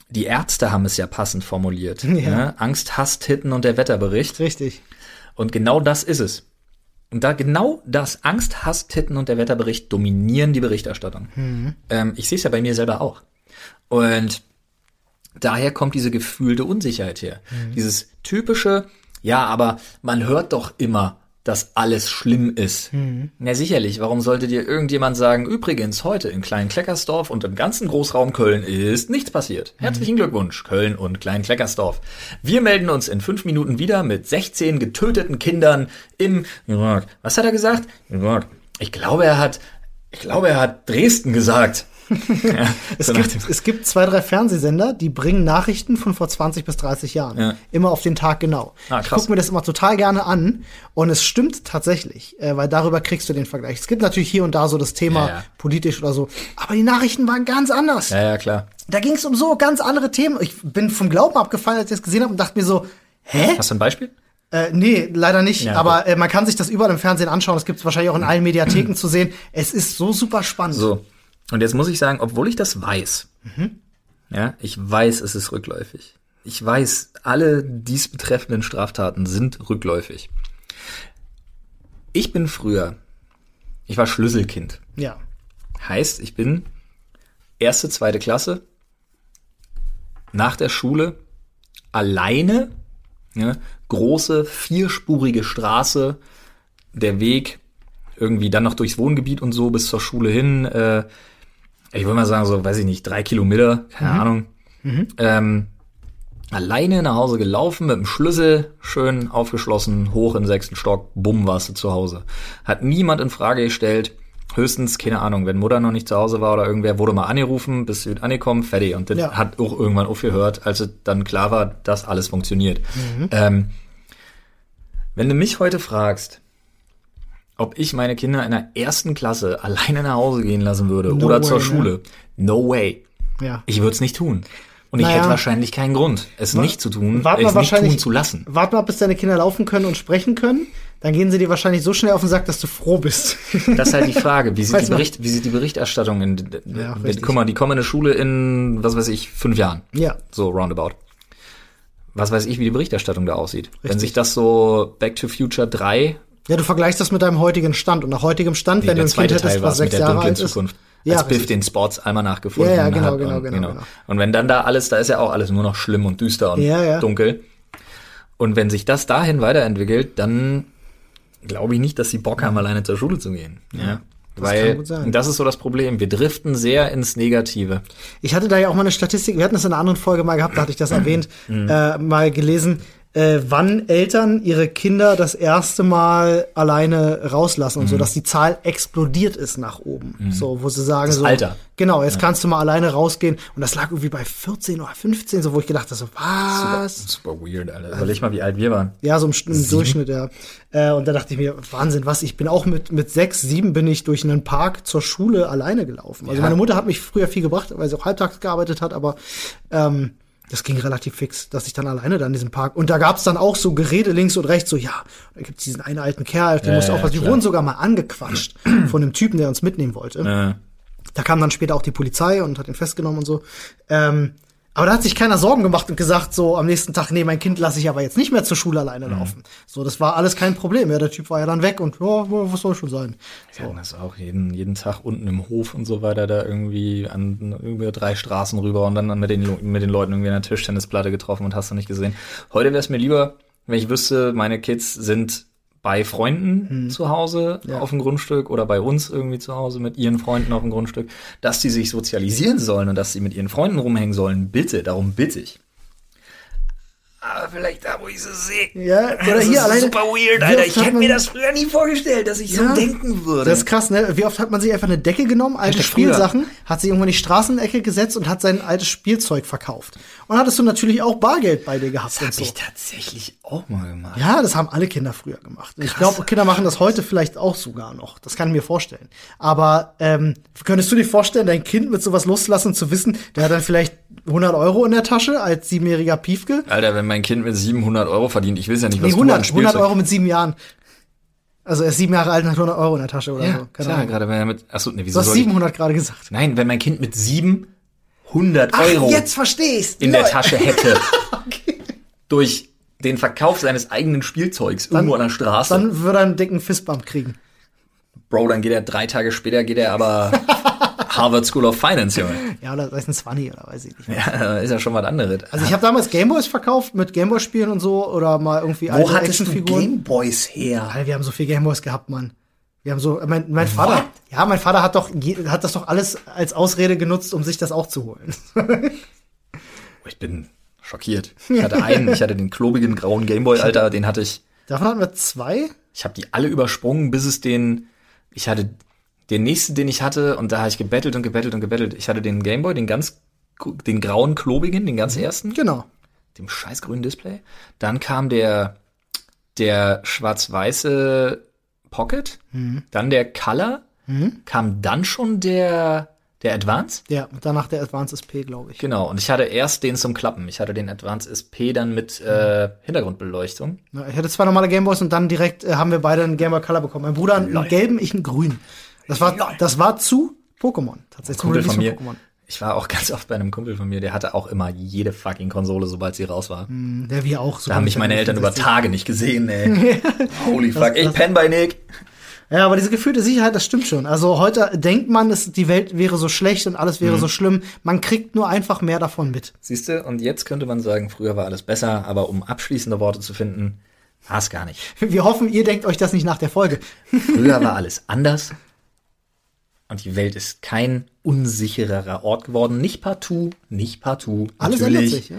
die Ärzte haben es ja passend formuliert, [laughs] ja. Ne? Angst, Hass, Titten und der Wetterbericht. Richtig. Und genau das ist es. Und da genau das, Angst, Hass, Titten und der Wetterbericht dominieren die Berichterstattung. Mhm. Ähm, ich sehe es ja bei mir selber auch. Und daher kommt diese gefühlte Unsicherheit her. Mhm. Dieses typische, ja, aber man hört doch immer, dass alles schlimm ist. Mhm. Na sicherlich, warum sollte dir irgendjemand sagen, übrigens, heute in Klein-Kleckersdorf und im ganzen Großraum Köln ist nichts passiert. Mhm. Herzlichen Glückwunsch, Köln und Klein-Kleckersdorf. Wir melden uns in fünf Minuten wieder mit 16 getöteten Kindern im Irak. Was hat er gesagt? Irak. Ich glaube, er hat, ich glaube, er hat Dresden gesagt. Ja, [laughs] es, so gibt, es gibt zwei, drei Fernsehsender, die bringen Nachrichten von vor 20 bis 30 Jahren. Ja. Immer auf den Tag genau. Ah, ich gucke mir das immer total gerne an und es stimmt tatsächlich, äh, weil darüber kriegst du den Vergleich. Es gibt natürlich hier und da so das Thema ja, politisch oder so, aber die Nachrichten waren ganz anders. Ja, ja, klar. Da ging es um so ganz andere Themen. Ich bin vom Glauben abgefallen, als ich das gesehen habe und dachte mir so, hä? Hast du ein Beispiel? Äh, nee, leider nicht. Ja, aber äh, man kann sich das überall im Fernsehen anschauen. Es gibt es wahrscheinlich auch in allen Mediatheken [clears throat] zu sehen. Es ist so super spannend. So, und jetzt muss ich sagen, obwohl ich das weiß, mhm. ja, ich weiß, es ist rückläufig. Ich weiß, alle dies betreffenden Straftaten sind rückläufig. Ich bin früher, ich war Schlüsselkind. Ja. Heißt, ich bin erste, zweite Klasse nach der Schule alleine, ja, große, vierspurige Straße, der Weg irgendwie dann noch durchs Wohngebiet und so bis zur Schule hin. Äh, ich würde mal sagen, so, weiß ich nicht, drei Kilometer, keine Ahnung. Ähm, alleine nach Hause gelaufen mit dem Schlüssel, schön aufgeschlossen, hoch im sechsten Stock, bumm, warst du zu Hause. Hat niemand in Frage gestellt. Höchstens, keine Ahnung, wenn Mutter noch nicht zu Hause war oder irgendwer, wurde mal angerufen, bist du angekommen, fertig. Und das Ja. hat auch irgendwann aufgehört, als es dann klar war, dass alles funktioniert. Ähm, wenn du mich heute fragst, ob ich meine Kinder in der ersten Klasse [laughs] alleine nach Hause gehen lassen würde No oder way, zur ne? Schule, no way. Ja. Ich würde es nicht tun. Und ich Naja. hätte wahrscheinlich keinen Grund, es nicht zu tun, Wart es nicht tun zu lassen. Warte mal, bis deine Kinder laufen können und sprechen können. Dann gehen sie dir wahrscheinlich so schnell auf den Sack, dass du froh bist. [laughs] Das ist halt die Frage. Wie [laughs] sieht, die. Bericht, wie sieht die Berichterstattung in, Ja, wenn- richtig. guck mal, die kommen in eine Schule in, was weiß ich, fünf Jahren. ja. So roundabout. Was weiß ich, wie die Berichterstattung da aussieht. Wenn Richtig. sich das so Back to Future 3, Ja, du vergleichst das mit deinem heutigen Stand. Und nach heutigem Stand, nee, wenn du ein Kind hättest, was sechs Jahre alt ist. Zukunft. Ja, als Biff den Spots einmal nachgefunden Ja, ja, genau, hat. genau, und, genau, genau. Und wenn dann da alles, da ist ja auch alles nur noch schlimm und düster und Ja, ja. dunkel. Und wenn sich das dahin weiterentwickelt, dann glaube ich nicht, dass sie Bock haben, alleine zur Schule zu gehen. Ja. das Weil das ist so das Problem. Wir driften sehr ins Negative. Ich hatte da ja auch mal eine Statistik, wir hatten das in einer anderen Folge mal gehabt, da hatte ich das erwähnt, äh, mal gelesen, äh, wann Eltern ihre Kinder das erste Mal alleine rauslassen und so, dass die Zahl explodiert ist nach oben. So, wo sie sagen Das so. Alter. Genau, jetzt kannst du mal alleine rausgehen. Und das lag irgendwie bei 14 oder 15, so wo ich gedacht habe, so, was? Super weird, Alter. Überleg mal, wie alt wir waren. Ja, so im, im Durchschnitt, ja. Äh, und da dachte ich mir, Wahnsinn, was? Ich bin auch mit, mit sechs, sieben bin ich durch einen Park zur Schule alleine gelaufen. Also Ja. meine Mutter hat mich früher viel gebracht, weil sie auch halbtags gearbeitet hat, aber ähm, das ging relativ fix, dass ich dann alleine da in diesem Park. Und da gab's dann auch so Gerede links und rechts, so, ja, da gibt's diesen einen alten Kerl, der Ja, muss ja, aufpassen. Wir klar. wurden sogar mal angequatscht von einem Typen, der uns mitnehmen wollte. Äh, Da kam dann später auch die Polizei und hat ihn festgenommen und so. Ähm, aber da hat sich keiner Sorgen gemacht und gesagt, so am nächsten Tag, nee, mein Kind lasse ich aber jetzt nicht mehr zur Schule alleine Mhm. laufen. So, das war alles kein Problem. Ja, der Typ war ja dann weg und ja, was soll schon sein. Wir hatten das auch jeden, jeden Tag unten im Hof und so weiter, da irgendwie an über drei Straßen rüber und dann mit den, mit den Leuten irgendwie an der Tischtennisplatte getroffen und hast du nicht gesehen. Heute wäre es mir lieber, wenn ich wüsste, meine Kids sind bei Freunden zu Hause Hm. Ja. auf dem Grundstück oder bei uns irgendwie zu Hause mit ihren Freunden auf dem Grundstück, dass die sich sozialisieren sollen und dass sie mit ihren Freunden rumhängen sollen. Bitte, darum bitte ich. Aber vielleicht da, wo ich sie sehe. Ja, oder das hier ist alleine- super weird, Alter. Ich hätte mir das früher nie vorgestellt, dass ich Ja. so denken würde. Das ist krass, ne? Wie oft hat man sich einfach eine Decke genommen, alte Hashtag früher. Spielsachen, hat sich irgendwann in die Straßenecke gesetzt und hat sein altes Spielzeug verkauft. Und hattest du natürlich auch Bargeld bei dir gehabt Das habe so. ich tatsächlich auch mal gemacht. Ja, das haben alle Kinder früher gemacht. Ich glaube, Kinder machen das heute vielleicht auch sogar noch. Das kann ich mir vorstellen. Aber ähm, könntest du dir vorstellen, dein Kind mit sowas loszulassen und zu wissen, der hat dann vielleicht 100 Euro in der Tasche als siebenjähriger Piefke? Alter, wenn mein Kind mit 700 Euro verdient, ich weiß ja nicht, was Nee, du an 100, 100 Spielzeug... Euro mit sieben Jahren. Also er ist sieben Jahre alt und hat 100 Euro in der Tasche oder Ja, so. Keine klar, Ahnung. gerade wenn er mit... Achso, nee, Du wieso hast soll ich... 700 gerade gesagt. Nein, wenn mein Kind mit 700 Ach, Euro jetzt verstehst. in der Lol. Tasche [laughs] hätte, durch den Verkauf seines eigenen Spielzeugs irgendwo an der Straße, Dann würde er einen dicken Fistbump kriegen. Bro, dann geht er drei Tage später, geht er aber [laughs] Harvard School of Finance, Junge. Ja, oder weiß ein Zwanni oder weiß ich nicht. Ja, ist ja schon was anderes. Also ich habe damals Gameboys verkauft mit Gameboy-Spielen und so oder mal irgendwie Wo alte hattest du. Gameboys her? Alter, wir haben so viel Gameboys gehabt, Mann. Wir haben so, mein, mein Vater, ja, mein Vater hat doch, hat das doch alles als Ausrede genutzt, um sich das auch zu holen. [laughs] Ich bin schockiert. [laughs] Ich hatte einen, ich hatte den klobigen grauen Gameboy, Alter, den hatte ich Davon hatten wir zwei. Ich habe die alle übersprungen, bis es den. Ich hatte den nächsten, den ich hatte, und da habe ich gebettelt und gebettelt und gebettelt. Ich hatte den Gameboy, den ganz, den grauen klobigen, den ganz ersten, Genau. dem scheiß grünen Display. Dann kam der, der schwarz-weiße Pocket, dann der Color, kam dann schon der, der Advance. Ja, und danach der Advance SP, glaube ich. Genau, und ich hatte erst den zum Klappen. Ich hatte den Advance SP dann mit äh, Hintergrundbeleuchtung. Ja, Ich hatte zwei normale Gameboys und dann direkt äh, haben wir beide einen Gameboy Color bekommen. Mein Bruder einen gelben, ich einen grünen. Das war, das war zu Pokémon. Tatsächlich. Kumpel von mir. Ich war auch [laughs] ganz oft bei einem Kumpel von mir, der hatte auch immer jede fucking Konsole, sobald sie raus war. Pokémon. Der wir auch. Da haben mich meine Eltern über Tage nicht gesehen, ey. [laughs] Holy fuck, ich penn bei Nick. Ja, aber diese gefühlte Sicherheit, das stimmt schon. Also heute denkt man, es, die Welt wäre so schlecht und alles wäre so schlimm. Man kriegt nur einfach mehr davon mit. Siehst du, und jetzt könnte man sagen, früher war alles besser, aber um abschließende Worte zu finden, war es gar nicht. Wir hoffen, ihr denkt euch das nicht nach der Folge. Früher [laughs] war alles anders und die Welt ist kein unsichererer Ort geworden. Nicht partout, nicht partout. Alles Natürlich, ändert sich, ja.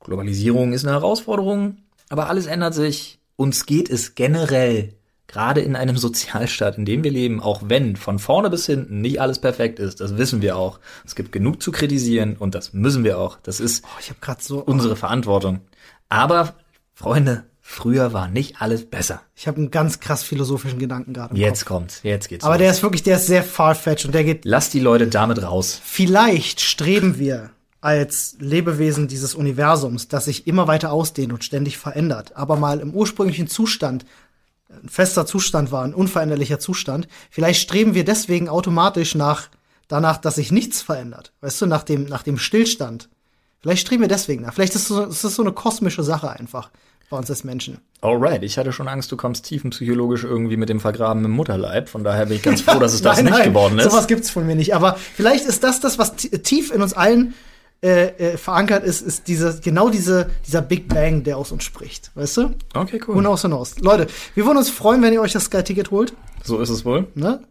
Globalisierung ist eine Herausforderung, aber alles ändert sich. Uns geht es generell, gerade in einem [laughs] Sozialstaat, in dem wir leben, auch wenn von vorne bis hinten nicht alles perfekt ist, das wissen wir auch. Es gibt genug zu kritisieren und das müssen wir auch. Das ist Oh, so, unsere Verantwortung. Aber, Freunde, früher war nicht alles besser. ich habe einen ganz krass philosophischen Gedanken gerade. Jetzt Kopf. kommt's, jetzt geht's. Aber los. der ist wirklich, der ist sehr farfetched und der geht. Lass die Leute damit raus. Vielleicht streben wir als Lebewesen dieses Universums, das sich immer weiter ausdehnt und ständig verändert, aber mal im ursprünglichen Zustand ein fester Zustand war, ein unveränderlicher Zustand. Vielleicht streben wir deswegen automatisch nach danach, dass sich nichts verändert. Weißt du, nach dem nach dem Stillstand. Vielleicht streben wir deswegen nach. Vielleicht ist es so, ist so eine kosmische Sache einfach bei uns als Menschen. Alright, ich hatte schon Angst, du kommst tiefenpsychologisch irgendwie mit dem Vergraben im Mutterleib. Von daher bin ich ganz froh, [laughs] dass es das Nein, nicht nein, geworden ist. Sowas gibt's von mir nicht. Aber vielleicht ist das das, was tief in uns allen äh, äh, verankert ist, ist diese, genau diese, dieser Big Bang, der aus uns spricht. Weißt du? Okay, cool. who knows. Leute, wir würden uns freuen, wenn ihr euch das Sky-Ticket holt. So ist es wohl. Ne?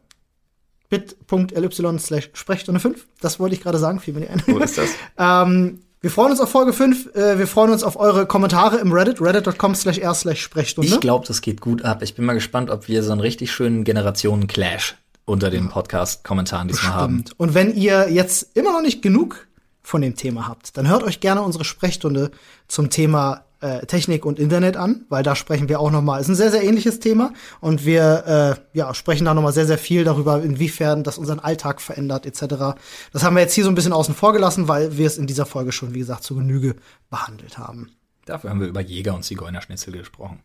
bit.ly slash Sprechstunde 5. Das wollte ich gerade sagen, fiel mir nicht ein. So ist das. [laughs] ähm, wir freuen uns auf Folge 5. Äh, wir freuen uns auf eure Kommentare im Reddit, reddit.com slash r slash Sprechstunde. Ich glaube, das geht gut ab. Ich bin mal gespannt, ob wir so einen richtig schönen Generationen-Clash unter den Podcast-Kommentaren diesmal haben. Stimmt. Und wenn ihr jetzt immer noch nicht genug von dem Thema habt, dann hört euch gerne unsere Sprechstunde zum Thema äh, Technik und Internet an, weil da sprechen wir auch noch mal. Ist ein sehr sehr ähnliches Thema und wir äh, ja sprechen da noch mal sehr sehr viel darüber, inwiefern das unseren Alltag verändert etc. Das haben wir jetzt hier so ein bisschen außen vor gelassen, weil wir es in dieser Folge schon wie gesagt zu Genüge behandelt haben. Dafür haben wir über Jäger und Zigeunerschnitzel gesprochen.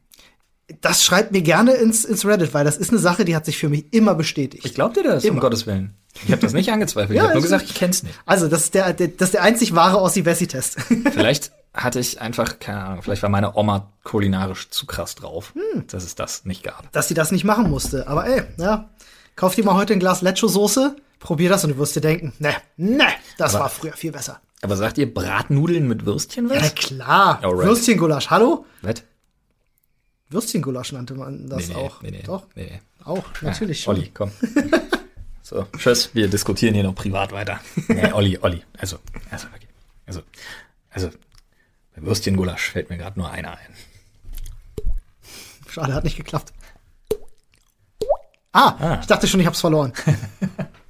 Das schreibt mir gerne ins, ins Reddit, weil das ist eine Sache, die hat sich für mich immer bestätigt. Ich glaub dir das, Immer. um Gottes Willen. Ich habe das nicht [laughs] angezweifelt. Ja, ich habe nur gesagt, ich kenn's nicht. Also, das ist der, der das ist der einzig wahre Ossi-Wessi-Test. Vielleicht [laughs] hatte ich einfach, keine Ahnung, vielleicht war meine Oma kulinarisch zu krass drauf, dass es das nicht gab. dass sie das nicht machen musste. Aber ey, ja, kauf dir mal heute ein Glas Lecho-Soße, probier das und du wirst dir denken, ne, ne, das Aber- war früher viel besser. Aber sagt ihr Bratnudeln mit Würstchen Ja, was? klar. Alright. Würstchengulasch, hallo? Was? Würstchengulasch nannte man das Nee, nee, auch. nee, nee, Doch, nee, nee. auch, natürlich schon. Olli, komm. [laughs] So, tschüss, wir diskutieren hier noch privat weiter. [laughs] Nee, Olli, Olli. Also, also, okay. Also, also, Würstchengulasch fällt mir gerade nur einer ein. Schade, hat nicht geklappt. Ah, ich dachte schon, ich hab's verloren. [laughs]